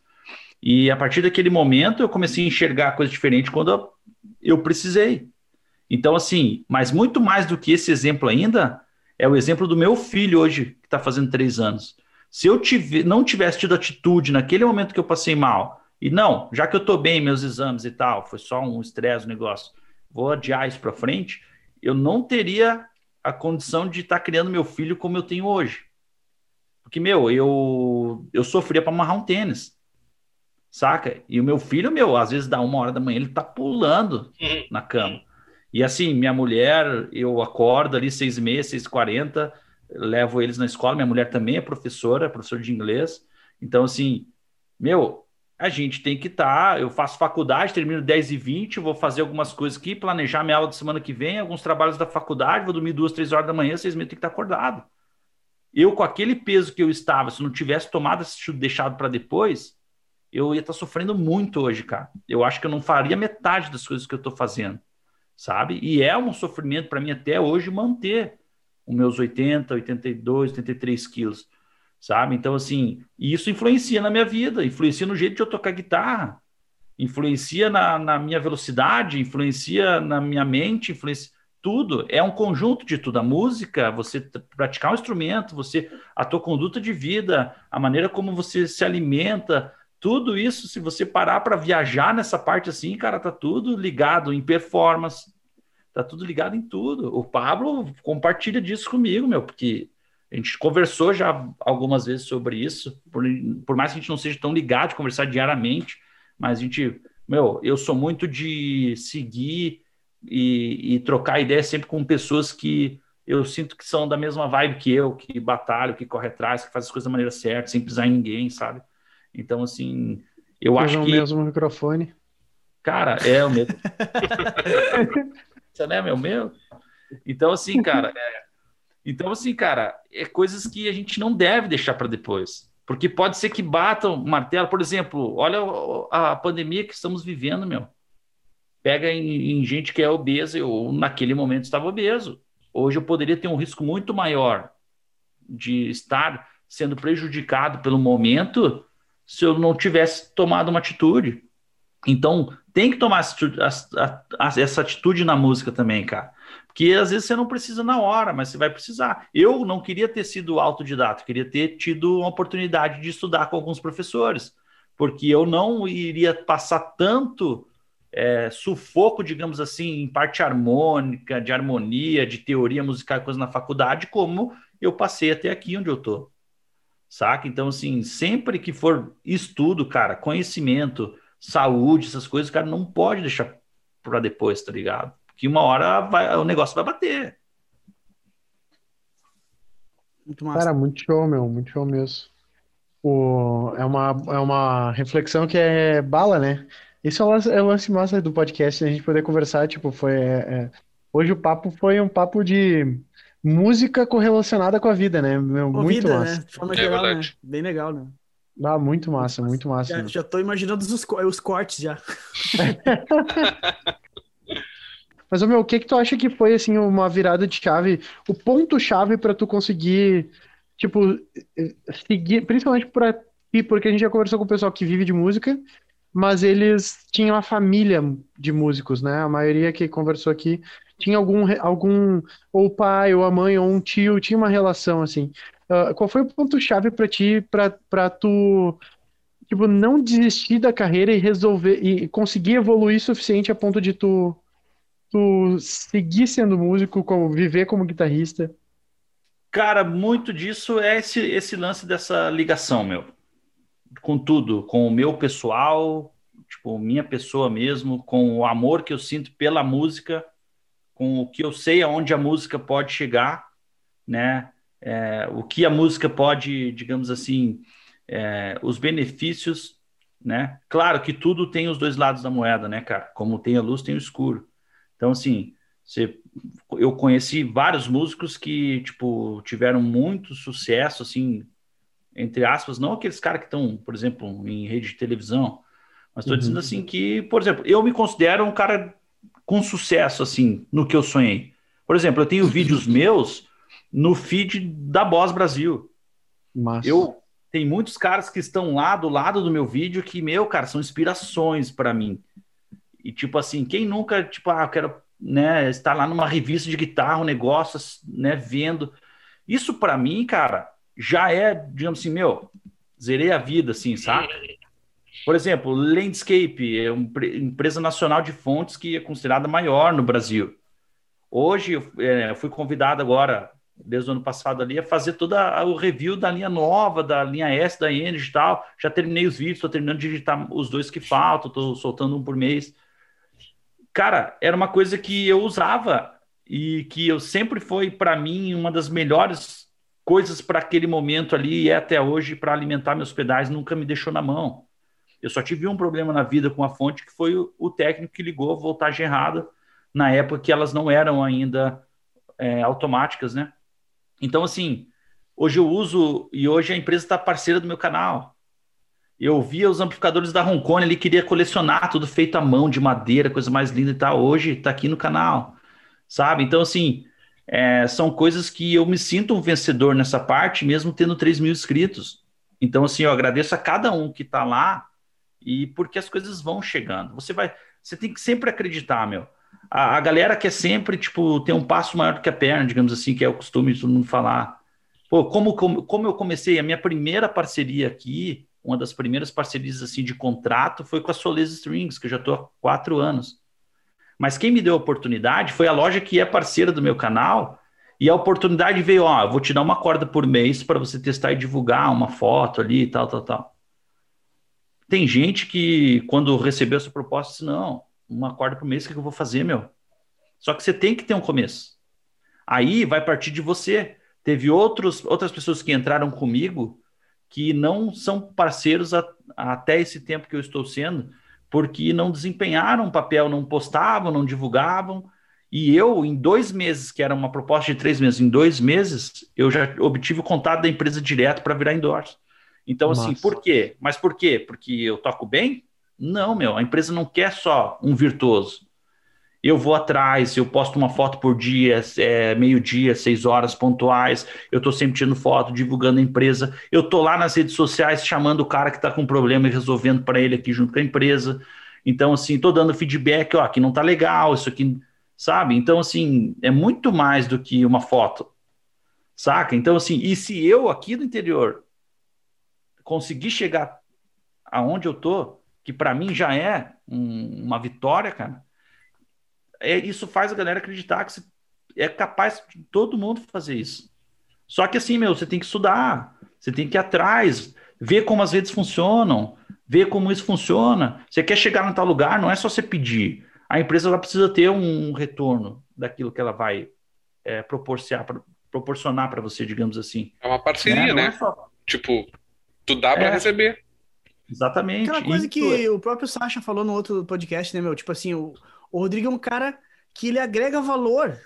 E a partir daquele momento, eu comecei a enxergar coisa diferente quando eu precisei. Então, assim, mas muito mais do que esse exemplo ainda, é o exemplo do meu filho hoje, que está fazendo três anos. Se eu tive, não tivesse tido atitude naquele momento que eu passei mal, e não, já que eu estou bem meus exames e tal, foi só um estresse, um negócio, vou adiar isso para frente, eu não teria a condição de estar tá criando meu filho como eu tenho hoje. Porque, meu, eu, eu sofria para amarrar um tênis, saca? E o meu filho, meu, às vezes dá uma hora da manhã, ele tá pulando uhum. na cama. E assim, minha mulher, eu acordo ali seis meia, seis quarenta, levo eles na escola, minha mulher também é professora, professora de inglês. Então, assim, meu, a gente tem que estar. Tá, eu faço faculdade, termino 10 e 20, vou fazer algumas coisas aqui, planejar minha aula de semana que vem, alguns trabalhos da faculdade, vou dormir duas, três horas da manhã, seis meses tem que estar acordado. Eu, com aquele peso que eu estava, se não tivesse tomado esse deixado para depois, eu ia estar sofrendo muito hoje, cara. Eu acho que eu não faria metade das coisas que eu estou fazendo, sabe? E é um sofrimento para mim até hoje manter os meus 80, 82, 83 quilos sabe? Então, assim, isso influencia na minha vida, influencia no jeito de eu tocar guitarra, influencia na, na minha velocidade, influencia na minha mente, influencia tudo. É um conjunto de tudo. A música, você praticar um instrumento, você a tua conduta de vida, a maneira como você se alimenta, tudo isso, se você parar para viajar nessa parte assim, cara, tá tudo ligado em performance, tá tudo ligado em tudo. O Pablo compartilha disso comigo, meu, porque a gente conversou já algumas vezes sobre isso, por, por mais que a gente não seja tão ligado de conversar diariamente, mas a gente meu, eu sou muito de seguir e, e trocar ideia sempre com pessoas que eu sinto que são da mesma vibe que eu, que batalham, que corre atrás, que faz as coisas da maneira certa, sem pisar em ninguém, sabe? Então, assim, eu acho que... o mesmo microfone. Cara, é o mesmo. Você não é meu meu? Então, assim, cara, é... então, assim, cara, é coisas que a gente não deve deixar para depois. Porque pode ser que batam martelo. Por exemplo, olha a pandemia que estamos vivendo, meu. Pega em, em gente que é obesa, eu naquele momento estava obeso. Hoje eu poderia ter um risco muito maior de estar sendo prejudicado pelo momento se eu não tivesse tomado uma atitude. Então, tem que tomar essa atitude na música também, cara. Porque às vezes você não precisa na hora, mas você vai precisar. Eu não queria ter sido autodidata, queria ter tido uma oportunidade de estudar com alguns professores, porque eu não iria passar tanto é, sufoco, digamos assim, em parte harmônica, de harmonia, de teoria musical, coisa na faculdade, como eu passei até aqui onde eu tô. Saca? Então, assim, sempre que for estudo, cara, conhecimento, saúde, essas coisas, cara, não pode deixar para depois, tá ligado? Porque uma hora vai, o negócio vai bater. Muito massa. Cara, muito show, meu, muito show mesmo. O, é, uma, é uma reflexão que é bala, né? Isso é o lance, é o lance massa do podcast, a gente poder conversar, tipo, foi... É, é, hoje o papo foi um papo de música correlacionada com a vida, né? Meu, muito vida, massa. Né? De forma é geral, né? Bem legal, né? Ah, muito massa, muito massa. Já, já tô imaginando os, os cortes já. Mas, meu, o que que tu acha que foi, assim, uma virada de chave, o ponto-chave para tu conseguir, tipo, seguir, principalmente para ti, porque a gente já conversou com o pessoal que vive de música, mas eles tinham a família de músicos, né? A maioria que conversou aqui tinha algum, algum ou pai, ou a mãe, ou um tio, tinha uma relação, assim. Uh, qual foi o ponto-chave para ti, para tu, tipo, não desistir da carreira e resolver, e conseguir evoluir o suficiente a ponto de tu tu seguir sendo músico, como viver como guitarrista? Cara, muito disso é esse, esse lance dessa ligação, meu. Com tudo, com o meu pessoal, tipo, minha pessoa mesmo, com o amor que eu sinto pela música, com o que eu sei aonde a música pode chegar, né? É, o que a música pode, digamos assim, é, os benefícios, né? Claro que tudo tem os dois lados da moeda, né, cara? Como tem a luz, tem o escuro. Então, assim, você, eu conheci vários músicos que, tipo, tiveram muito sucesso, assim, entre aspas, não aqueles caras que estão, por exemplo, em rede de televisão, mas estou uhum. dizendo assim que, por exemplo, eu me considero um cara com sucesso, assim, no que eu sonhei. Por exemplo, eu tenho vídeos meus no feed da Boss Brasil. Massa. Eu tem muitos caras que estão lá do lado do meu vídeo que, meu, cara, são inspirações para mim. E tipo assim, quem nunca, tipo, ah, eu quero, né, estar lá numa revista de guitarra, um negócio, né, vendo. Isso para mim, cara, já é, digamos assim, meu, zerei a vida, assim, sabe? Por exemplo, Landscape é uma empresa nacional de fontes que é considerada maior no Brasil. Hoje, eu, é, fui convidado agora, desde o ano passado ali, a fazer todo o review da linha nova, da linha S da Energy e tal. Já terminei os vídeos, estou terminando de digitar os dois que faltam, estou soltando um por mês cara, era uma coisa que eu usava e que eu sempre foi para mim uma das melhores coisas para aquele momento ali e é até hoje para alimentar meus pedais nunca me deixou na mão. Eu só tive um problema na vida com a fonte que foi o, técnico que ligou a voltagem errada na época que elas não eram ainda é, automáticas, né? Então assim, hoje eu uso e hoje a empresa está parceira do meu canal. Eu via os amplificadores da Roncone ali, queria colecionar tudo feito à mão, de madeira, coisa mais linda e tal. Hoje está aqui no canal, sabe? Então, assim, é, são coisas que eu me sinto um vencedor nessa parte, mesmo tendo 3 mil inscritos. Então, assim, eu agradeço a cada um que está lá e porque as coisas vão chegando. Você vai, você tem que sempre acreditar, meu. A, a galera quer sempre, tipo, ter um passo maior do que a perna, digamos assim, que é o costume de todo mundo falar. Pô, como, como, como eu comecei a minha primeira parceria aqui, uma das primeiras parcerias assim de contrato foi com a Solis Strings, que eu já estou há quatro anos. Mas quem me deu a oportunidade foi a loja que é parceira do meu canal, e a oportunidade veio, ó, vou te dar uma corda por mês para você testar e divulgar uma foto ali e tal, tal, tal. Tem gente que, quando recebeu essa proposta, disse, não, uma corda por mês, o que eu vou fazer, meu? Só que você tem que ter um começo. Aí vai partir de você. Teve outros, outras pessoas que entraram comigo que não são parceiros a, até esse tempo que eu estou sendo, porque não desempenharam papel, não postavam, não divulgavam. E eu, em dois meses, que era uma proposta de três meses, em dois meses, eu já obtive o contato da empresa direto para virar endorse. Então, Nossa. assim, por quê? Mas por quê? Porque eu toco bem? Não, meu, a empresa não quer só um virtuoso. Eu vou atrás, eu posto uma foto por dia, é, meio-dia, seis horas pontuais, eu estou sempre tirando foto, divulgando a empresa, eu estou lá nas redes sociais chamando o cara que está com problema e resolvendo para ele aqui junto com a empresa. Então, assim, estou dando feedback, ó, aqui não está legal, isso aqui, sabe? Então, assim, é muito mais do que uma foto, saca? Então, assim, e se eu aqui do interior conseguir chegar aonde eu tô, que para mim já é um, uma vitória, cara, é, isso faz a galera acreditar que é capaz de todo mundo fazer isso. Só que assim, meu, você tem que estudar, você tem que ir atrás, ver como as redes funcionam, ver como isso funciona. Você quer chegar em tal lugar, não é só você pedir. A empresa ela precisa ter um retorno daquilo que ela vai é, proporcionar para você, digamos assim. É uma parceria, né? É só... Tipo, Tu dá para é. receber. Exatamente. Aquela coisa que é. o próprio Sasha falou no outro podcast, né, meu? Tipo assim, o, o Rodrigo é um cara que ele agrega valor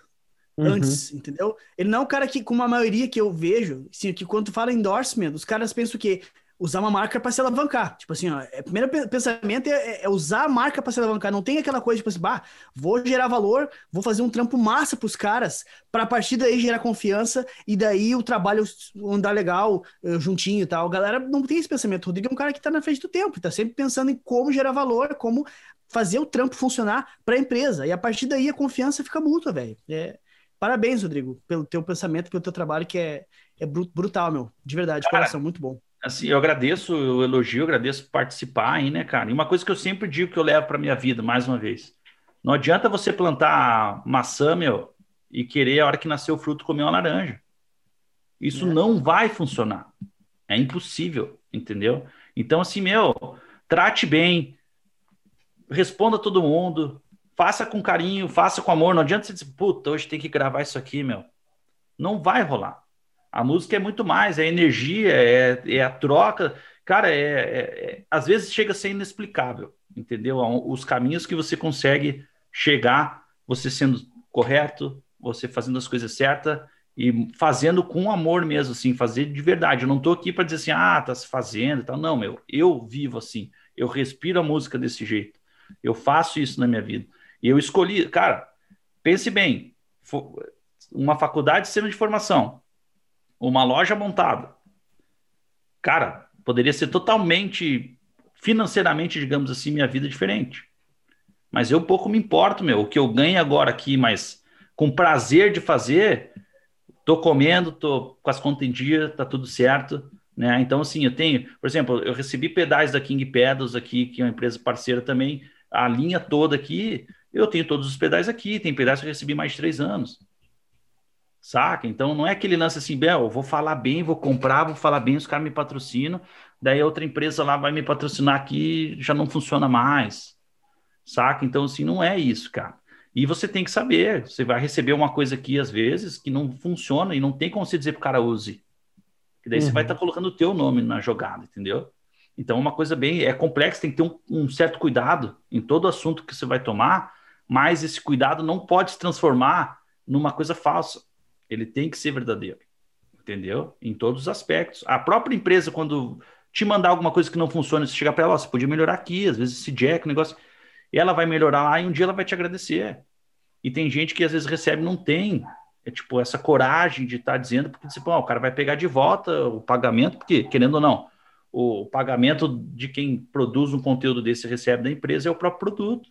uhum. antes, entendeu? Ele não é um cara que, com uma maioria que eu vejo, assim, que quando fala endorsement, os caras pensam que usar uma marca para se alavancar. Tipo assim, ó, é, o primeiro pensamento é, é, é, usar a marca para se alavancar. Não tem aquela coisa, tipo assim, bah, vou gerar valor, vou fazer um trampo massa pros caras, para a partir daí gerar confiança e daí o trabalho andar legal, uh, juntinho e tal. A galera não tem esse pensamento. O Rodrigo é um cara que tá na frente do tempo, tá sempre pensando em como gerar valor, como fazer o trampo funcionar para a empresa. E a partir daí a confiança fica mútua, velho. É, parabéns, Rodrigo, pelo teu pensamento, pelo teu trabalho que é, é brutal, meu. De verdade, Cara, coração, muito bom assim, eu agradeço o elogio, agradeço participar aí, né, cara? E uma coisa que eu sempre digo que eu levo para minha vida, mais uma vez. Não adianta você plantar maçã, meu, e querer a hora que nascer o fruto comer uma laranja. Isso é. não vai funcionar. É impossível, entendeu? Então, assim, meu, trate bem, responda todo mundo, faça com carinho, faça com amor. Não adianta você dizer, puta, hoje tem que gravar isso aqui, meu. Não vai rolar. A música é muito mais, é energia, é, é a troca. Cara, é, é, é, às vezes chega a ser inexplicável, entendeu? Os caminhos que você consegue chegar, você sendo correto, você fazendo as coisas certas e fazendo com amor mesmo, assim, fazer de verdade. Eu não estou aqui para dizer assim, ah, tá se fazendo e tal. Não, meu, eu vivo assim, eu respiro a música desse jeito, eu faço isso na minha vida. E eu escolhi, cara, pense bem, uma faculdade de sistema de formação, uma loja montada. Cara, poderia ser totalmente, financeiramente, digamos assim, minha vida diferente. Mas eu pouco me importo, meu. O que eu ganho agora aqui, mas com prazer de fazer, tô comendo, tô com as contas em dia, tá tudo certo. Né? Então, assim, eu tenho, por exemplo, eu recebi pedais da King Pedals aqui, que é uma empresa parceira também, a linha toda aqui, eu tenho todos os pedais aqui, tem pedais que eu recebi mais de três anos. Saca? Então não é aquele lance assim, Bel, vou falar bem, vou comprar, vou falar bem, os caras me patrocinam, daí outra empresa lá vai me patrocinar aqui, já não funciona mais. Saca? Então, assim, não é isso, cara. E você tem que saber, você vai receber uma coisa aqui, às vezes, que não funciona e não tem como você dizer pro cara use. Que daí uhum. você vai estar tá colocando o teu nome na jogada, entendeu? Então, é uma coisa bem, é complexa, tem que ter um, um certo cuidado em todo assunto que você vai tomar, mas esse cuidado não pode se transformar numa coisa falsa ele tem que ser verdadeiro, entendeu? Em todos os aspectos. A própria empresa, quando te mandar alguma coisa que não funciona, você chegar para ela, você podia melhorar aqui, às vezes esse jack, o negócio, ela vai melhorar lá e um dia ela vai te agradecer. E tem gente que às vezes recebe não tem, é tipo essa coragem de estar tá dizendo, porque tipo, o cara vai pegar de volta o pagamento, porque querendo ou não, o pagamento de quem produz um conteúdo desse e recebe da empresa é o próprio produto.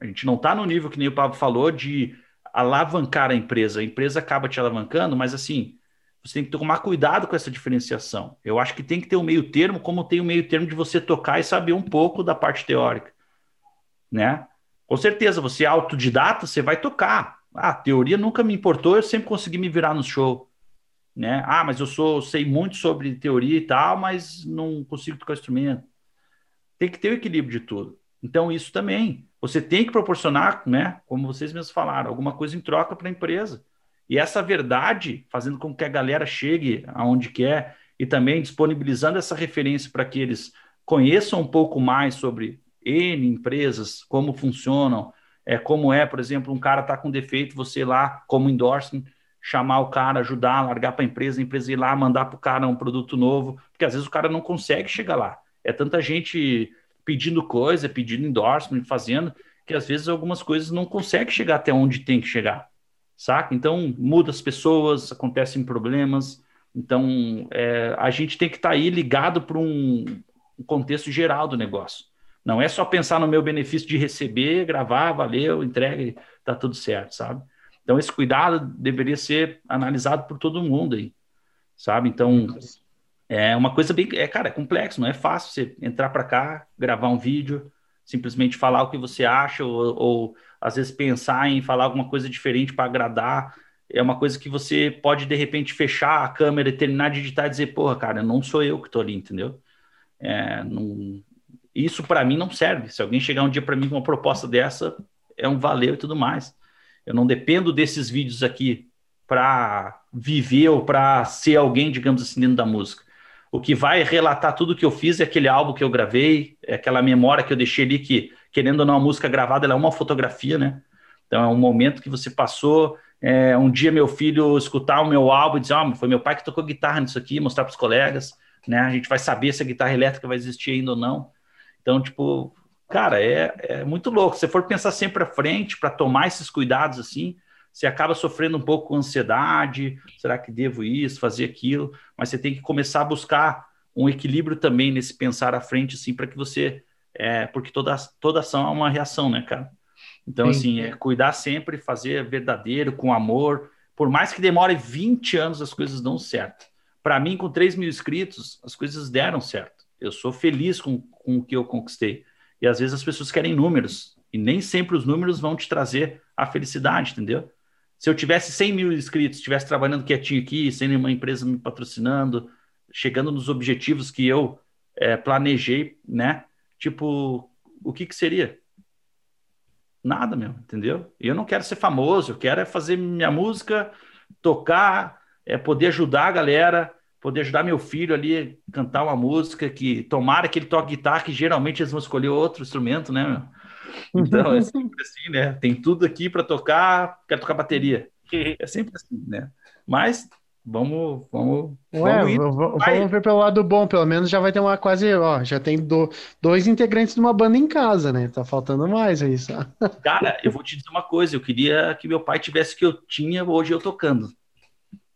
A gente não está no nível que nem o Pablo falou de alavancar a empresa. A empresa acaba te alavancando, mas assim, você tem que tomar cuidado com essa diferenciação. Eu acho que tem que ter um meio termo, como tem o um meio termo de você tocar e saber um pouco da parte teórica, né? Com certeza, você é autodidata, você vai tocar. Ah, a teoria nunca me importou, eu sempre consegui me virar no show, né? Ah, mas eu sou sei muito sobre teoria e tal, mas não consigo tocar instrumento. tem que ter o equilíbrio de tudo. Então, isso também. Você tem que proporcionar, né, como vocês mesmos falaram, alguma coisa em troca para a empresa. E essa verdade, fazendo com que a galera chegue aonde quer e também disponibilizando essa referência para que eles conheçam um pouco mais sobre N empresas, como funcionam, é, como é, por exemplo, um cara está com defeito, você lá, como endorsement, chamar o cara, ajudar, largar para a empresa, a empresa ir lá, mandar para o cara um produto novo, porque às vezes o cara não consegue chegar lá. É tanta gente pedindo coisa, pedindo endorsement, fazendo, que às vezes algumas coisas não consegue chegar até onde tem que chegar, saca? Então muda as pessoas, acontecem problemas, então é, a gente tem que estar tá aí ligado para um, um contexto geral do negócio. Não é só pensar no meu benefício de receber, gravar, valeu, entrega, tá tudo certo, sabe? Então, esse cuidado deveria ser analisado por todo mundo aí, sabe? Então, é uma coisa bem. É, cara, é complexo, não é fácil você entrar para cá, gravar um vídeo, simplesmente falar o que você acha, ou, ou às vezes pensar em falar alguma coisa diferente para agradar. É uma coisa que você pode, de repente, fechar a câmera e terminar de editar e dizer, porra, cara, não sou eu que estou ali, entendeu? É, não... Isso para mim não serve. Se alguém chegar um dia para mim com uma proposta dessa, é um valeu e tudo mais. Eu não dependo desses vídeos aqui para viver ou para ser alguém, digamos assim, dentro da música. O que vai relatar tudo que eu fiz é aquele álbum que eu gravei, é aquela memória que eu deixei ali que, querendo ou não, a música gravada ela é uma fotografia, né? Então é um momento que você passou. É, um dia meu filho escutar o meu álbum e dizer, oh, foi meu pai que tocou guitarra nisso aqui, mostrar para os colegas, né? A gente vai saber se a guitarra elétrica vai existir ainda ou não. Então, tipo, cara, é, é muito louco. Se for pensar sempre à frente para tomar esses cuidados assim, você acaba sofrendo um pouco com ansiedade. Será que devo isso, fazer aquilo? Mas você tem que começar a buscar um equilíbrio também nesse pensar à frente, assim, para que você. É, porque toda, toda ação é uma reação, né, cara? Então, Sim. assim, é cuidar sempre, fazer verdadeiro, com amor. Por mais que demore 20 anos, as coisas dão certo. Para mim, com 3 mil inscritos, as coisas deram certo. Eu sou feliz com, com o que eu conquistei. E às vezes as pessoas querem números, e nem sempre os números vão te trazer a felicidade, entendeu? Se eu tivesse 100 mil inscritos, estivesse trabalhando quietinho aqui, sem nenhuma empresa me patrocinando, chegando nos objetivos que eu é, planejei, né? Tipo, o que que seria? Nada, meu, entendeu? E eu não quero ser famoso, eu quero é fazer minha música, tocar, é poder ajudar a galera, poder ajudar meu filho ali a cantar uma música que tomara que ele toque guitarra, que geralmente eles vão escolher outro instrumento, né? Meu? Então é sempre assim, né? Tem tudo aqui para tocar, quero tocar bateria. É sempre assim, né? Mas vamos, vamos, Ué, vamos, vamos ver pelo lado bom, pelo menos já vai ter uma quase, ó, já tem do, dois integrantes de uma banda em casa, né? Tá faltando mais aí, só. Cara, eu vou te dizer uma coisa, eu queria que meu pai tivesse o que eu tinha hoje eu tocando,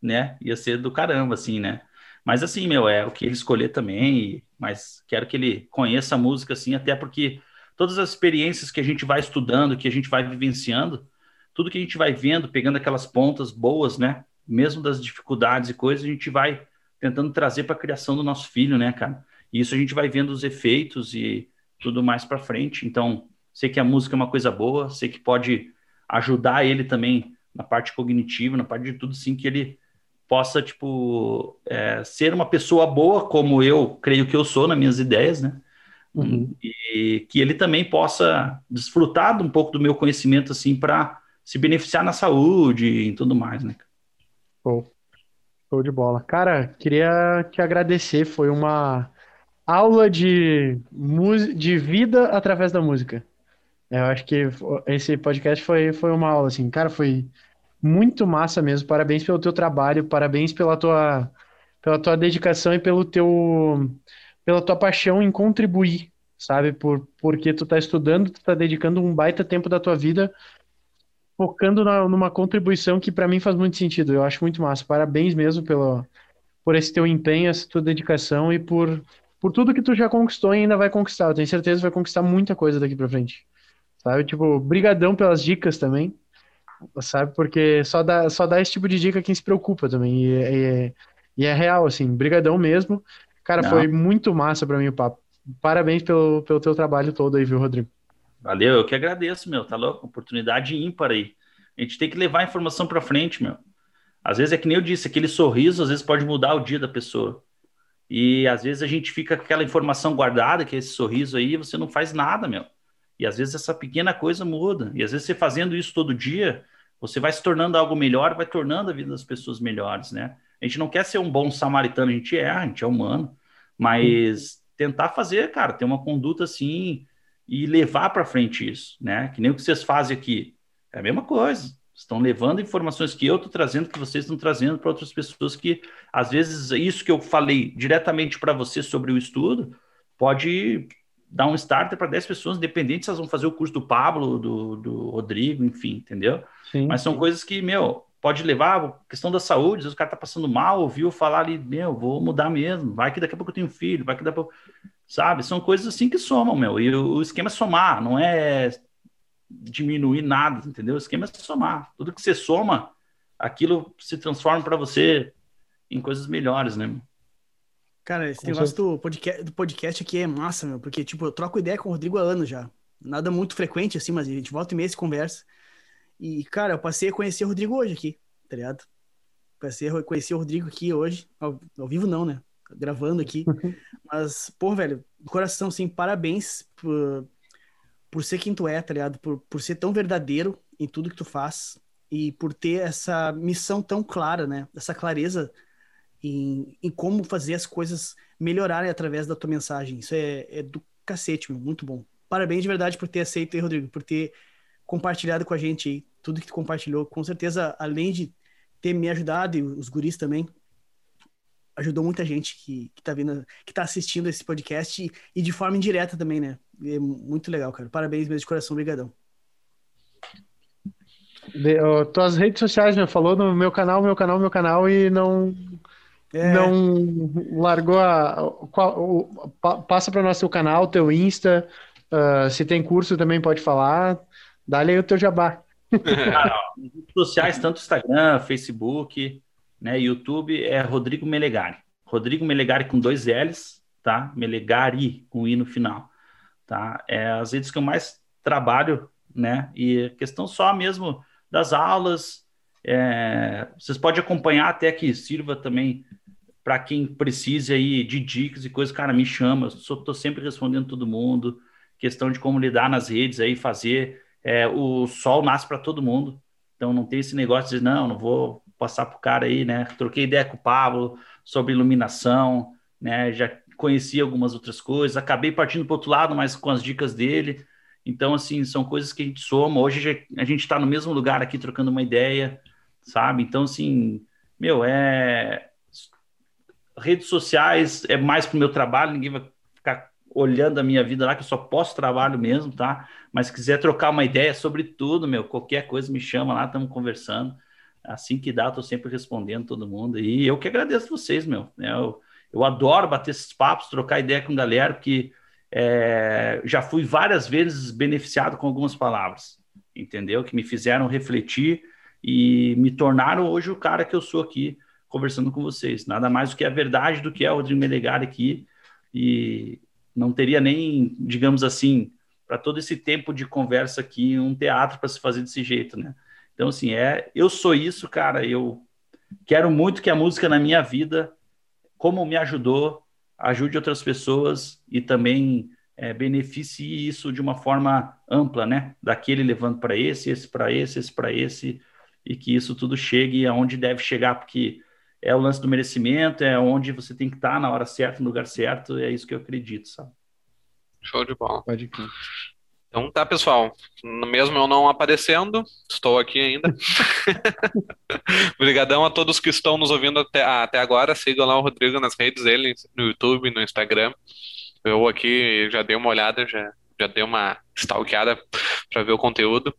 né? Ia ser do caramba, assim, né? Mas assim, meu, é o que ele escolher também, mas quero que ele conheça a música assim, até porque todas as experiências que a gente vai estudando, que a gente vai vivenciando, tudo que a gente vai vendo, pegando aquelas pontas boas, né? Mesmo das dificuldades e coisas, a gente vai tentando trazer para a criação do nosso filho, né, cara? E isso a gente vai vendo os efeitos e tudo mais para frente. Então, sei que a música é uma coisa boa, sei que pode ajudar ele também na parte cognitiva, na parte de tudo, sim, que ele possa, tipo, é, ser uma pessoa boa, como eu creio que eu sou nas minhas ideias, né? Uhum. E que ele também possa desfrutar de um pouco do meu conhecimento, assim, para se beneficiar na saúde e tudo mais, né? Show. Show de bola. Cara, queria te agradecer, foi uma aula de, de vida através da música. Eu acho que esse podcast foi, foi uma aula, assim, cara, foi muito massa mesmo. Parabéns pelo teu trabalho, parabéns pela tua, pela tua dedicação e pelo teu, pela tua paixão em contribuir, sabe? Por, porque tu tá estudando, tu tá dedicando um baita tempo da tua vida focando na, numa contribuição que para mim faz muito sentido. Eu acho muito massa. Parabéns mesmo pelo, por esse teu empenho, essa tua dedicação e por, por tudo que tu já conquistou e ainda vai conquistar. Eu tenho certeza que vai conquistar muita coisa daqui para frente. Sabe? Tipo, brigadão pelas dicas também sabe? Porque só dá, só dá esse tipo de dica quem se preocupa também. E, e, e é real, assim, brigadão mesmo. Cara, Não. foi muito massa para mim o papo. Parabéns pelo, pelo teu trabalho todo aí, viu, Rodrigo? Valeu, eu que agradeço, meu, tá louco? Oportunidade ímpar aí. A gente tem que levar a informação para frente, meu. Às vezes é que nem eu disse, aquele sorriso às vezes pode mudar o dia da pessoa. E às vezes a gente fica com aquela informação guardada, que é esse sorriso aí, você não faz nada, meu. E às vezes essa pequena coisa muda. E às vezes você fazendo isso todo dia, você vai se tornando algo melhor, vai tornando a vida das pessoas melhores, né? A gente não quer ser um bom samaritano, a gente é, a gente é humano, mas tentar fazer, cara, ter uma conduta assim e levar para frente isso, né? Que nem o que vocês fazem aqui. É a mesma coisa. Estão levando informações que eu estou trazendo, que vocês estão trazendo para outras pessoas que, às vezes, isso que eu falei diretamente para você sobre o estudo, pode dar um starter para 10 pessoas, independente se elas vão fazer o curso do Pablo, do, do Rodrigo, enfim, entendeu? Sim, Mas são sim. coisas que, meu, pode levar, questão da saúde, o cara tá passando mal, ouviu falar ali, meu, vou mudar mesmo, vai que daqui a pouco eu tenho filho, vai que daqui a pouco, sabe? São coisas assim que somam, meu, e o, o esquema é somar, não é diminuir nada, entendeu? O esquema é somar, tudo que você soma, aquilo se transforma para você em coisas melhores, né? Cara, esse com negócio do podcast, do podcast aqui é massa, meu, porque, tipo, eu troco ideia com o Rodrigo há anos já. Nada muito frequente, assim, mas a gente volta e meia se conversa. E, cara, eu passei a conhecer o Rodrigo hoje aqui, tá ligado? Passei a conhecer o Rodrigo aqui hoje, ao, ao vivo não, né? Gravando aqui. mas, pô, velho, coração, assim, parabéns por, por ser quem tu é, tá ligado? Por, por ser tão verdadeiro em tudo que tu faz e por ter essa missão tão clara, né? Essa clareza em, em como fazer as coisas melhorarem através da tua mensagem. Isso é, é do cacete, meu, muito bom. Parabéns de verdade por ter aceito Rodrigo, por ter compartilhado com a gente aí tudo que tu compartilhou. Com certeza, além de ter me ajudado e os guris também, ajudou muita gente que, que tá vindo, que tá assistindo esse podcast e, e de forma indireta também, né? É muito legal, cara. Parabéns mesmo de coração, obrigadão. De, oh, tuas redes sociais, né? Falou no meu canal, meu canal, meu canal e não é. não largou a. Qual, o, passa para o nosso canal, teu Insta. Uh, se tem curso também pode falar. Dá-lhe aí o teu jabá. Ah, redes sociais, tanto Instagram, Facebook, né, YouTube, é Rodrigo Melegari. Rodrigo Melegari com dois L's, tá? Melegari com I no final, tá? É as redes que eu mais trabalho, né? E questão só mesmo das aulas, é, vocês podem acompanhar até que sirva também para quem precise aí de dicas e coisas, cara, me chama, estou sempre respondendo todo mundo, questão de como lidar nas redes aí, fazer é, o sol nasce para todo mundo. Então não tem esse negócio de não, não vou passar pro cara aí, né? Troquei ideia com o Pablo sobre iluminação, né? Já conheci algumas outras coisas, acabei partindo para outro lado, mas com as dicas dele. Então, assim, são coisas que a gente soma. Hoje a gente está no mesmo lugar aqui trocando uma ideia, sabe? Então, assim, meu, é. Redes sociais é mais para o meu trabalho, ninguém vai ficar olhando a minha vida lá, que eu só posso trabalho mesmo, tá? Mas se quiser trocar uma ideia sobre tudo, meu, qualquer coisa me chama lá, estamos conversando. Assim que dá, tô sempre respondendo todo mundo. E eu que agradeço vocês, meu. Né? Eu, eu adoro bater esses papos, trocar ideia com galera, porque é, já fui várias vezes beneficiado com algumas palavras, entendeu? Que me fizeram refletir e me tornaram hoje o cara que eu sou aqui, conversando com vocês. Nada mais do que a verdade do que é o Rodrigo Melegari aqui. E não teria nem, digamos assim, para todo esse tempo de conversa aqui, um teatro para se fazer desse jeito, né? Então, assim, é, eu sou isso, cara. Eu quero muito que a música na minha vida, como me ajudou, ajude outras pessoas e também é, beneficie isso de uma forma ampla, né? Daquele levando para esse, esse para esse, esse para esse, e que isso tudo chegue aonde deve chegar, porque é o lance do merecimento, é onde você tem que estar na hora certa, no lugar certo, é isso que eu acredito, sabe? Show de bola. Pode ir. Então tá, pessoal. Mesmo eu não aparecendo, estou aqui ainda. Obrigadão a todos que estão nos ouvindo até, ah, até agora. Sigam lá o Rodrigo nas redes dele, no YouTube, no Instagram. Eu aqui já dei uma olhada, já já dei uma stalkeada para ver o conteúdo.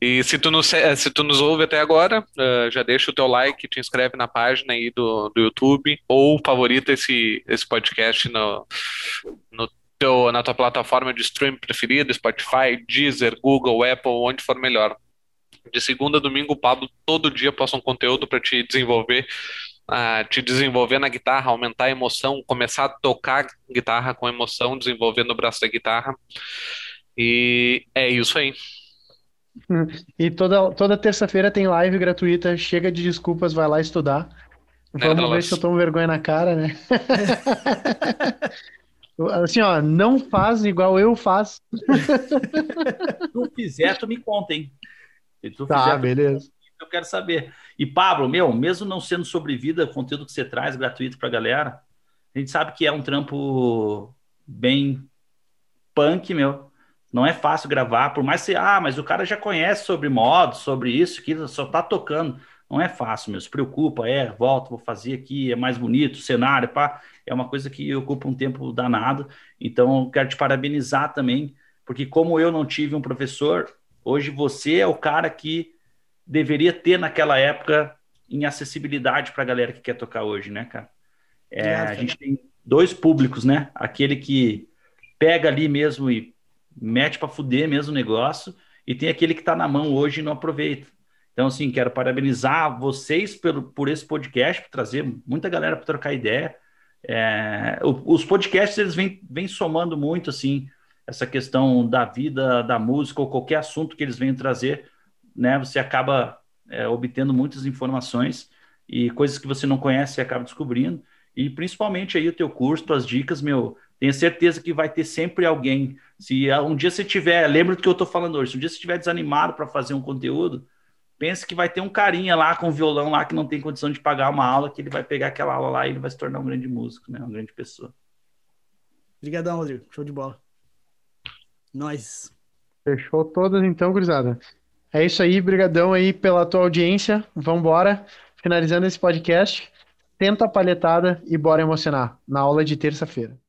E se tu, nos, se tu nos ouve até agora, uh, já deixa o teu like, te inscreve na página aí do, do YouTube ou favorita esse, esse podcast no, no teu, na tua plataforma de stream preferida, Spotify, Deezer, Google, Apple, onde for melhor. De segunda a domingo, o Pablo todo dia posta um conteúdo para te desenvolver te desenvolver na guitarra, aumentar a emoção, começar a tocar guitarra com emoção, desenvolvendo o braço da guitarra. E é isso aí. E toda, toda terça-feira tem live gratuita. Chega de desculpas, vai lá estudar. Vamos ver Dallas? se eu tomo vergonha na cara, né? Assim, ó, não faz igual eu faço. Se tu fizer, tu me conta, hein? Se tu Tá, fizer, beleza. eu quero saber. E Pablo, meu, mesmo não sendo sobre vida, o conteúdo que você traz gratuito pra galera, a gente sabe que é um trampo bem punk, meu. Não é fácil gravar, por mais que ah, mas o cara já conhece sobre modos, sobre isso, aquilo, só tá tocando. Não é fácil, meu. Se preocupa, é, volta, vou fazer aqui, é mais bonito, cenário, pá. É uma coisa que ocupa um tempo danado. Então, quero te parabenizar também, porque como eu não tive um professor, hoje você é o cara que deveria ter naquela época em acessibilidade para a galera que quer tocar hoje, né, cara? É, a gente tem dois públicos, né? Aquele que pega ali mesmo e mete para fuder mesmo o negócio, e tem aquele que está na mão hoje e não aproveita. Então, assim, quero parabenizar vocês pelo, por esse podcast, por trazer muita galera para trocar ideia. É, os podcasts, eles vêm, vêm somando muito, assim, essa questão da vida, da música, ou qualquer assunto que eles venham trazer, né? Você acaba é, obtendo muitas informações e coisas que você não conhece, você acaba descobrindo. E principalmente aí o teu curso, tuas dicas, meu, tenho certeza que vai ter sempre alguém. Se ah, um dia você tiver, lembra do que eu tô falando hoje, se um dia você estiver desanimado para fazer um conteúdo, pense que vai ter um carinha lá com violão lá que não tem condição de pagar uma aula, que ele vai pegar aquela aula lá e ele vai se tornar um grande músico, né? Uma grande pessoa. Obrigadão, Rodrigo. Show de bola. Nós. Fechou todas então, gurizada. É isso aí, brigadão aí pela tua audiência. Vambora. Finalizando esse podcast. Tenta a palhetada e bora emocionar. Na aula de terça-feira.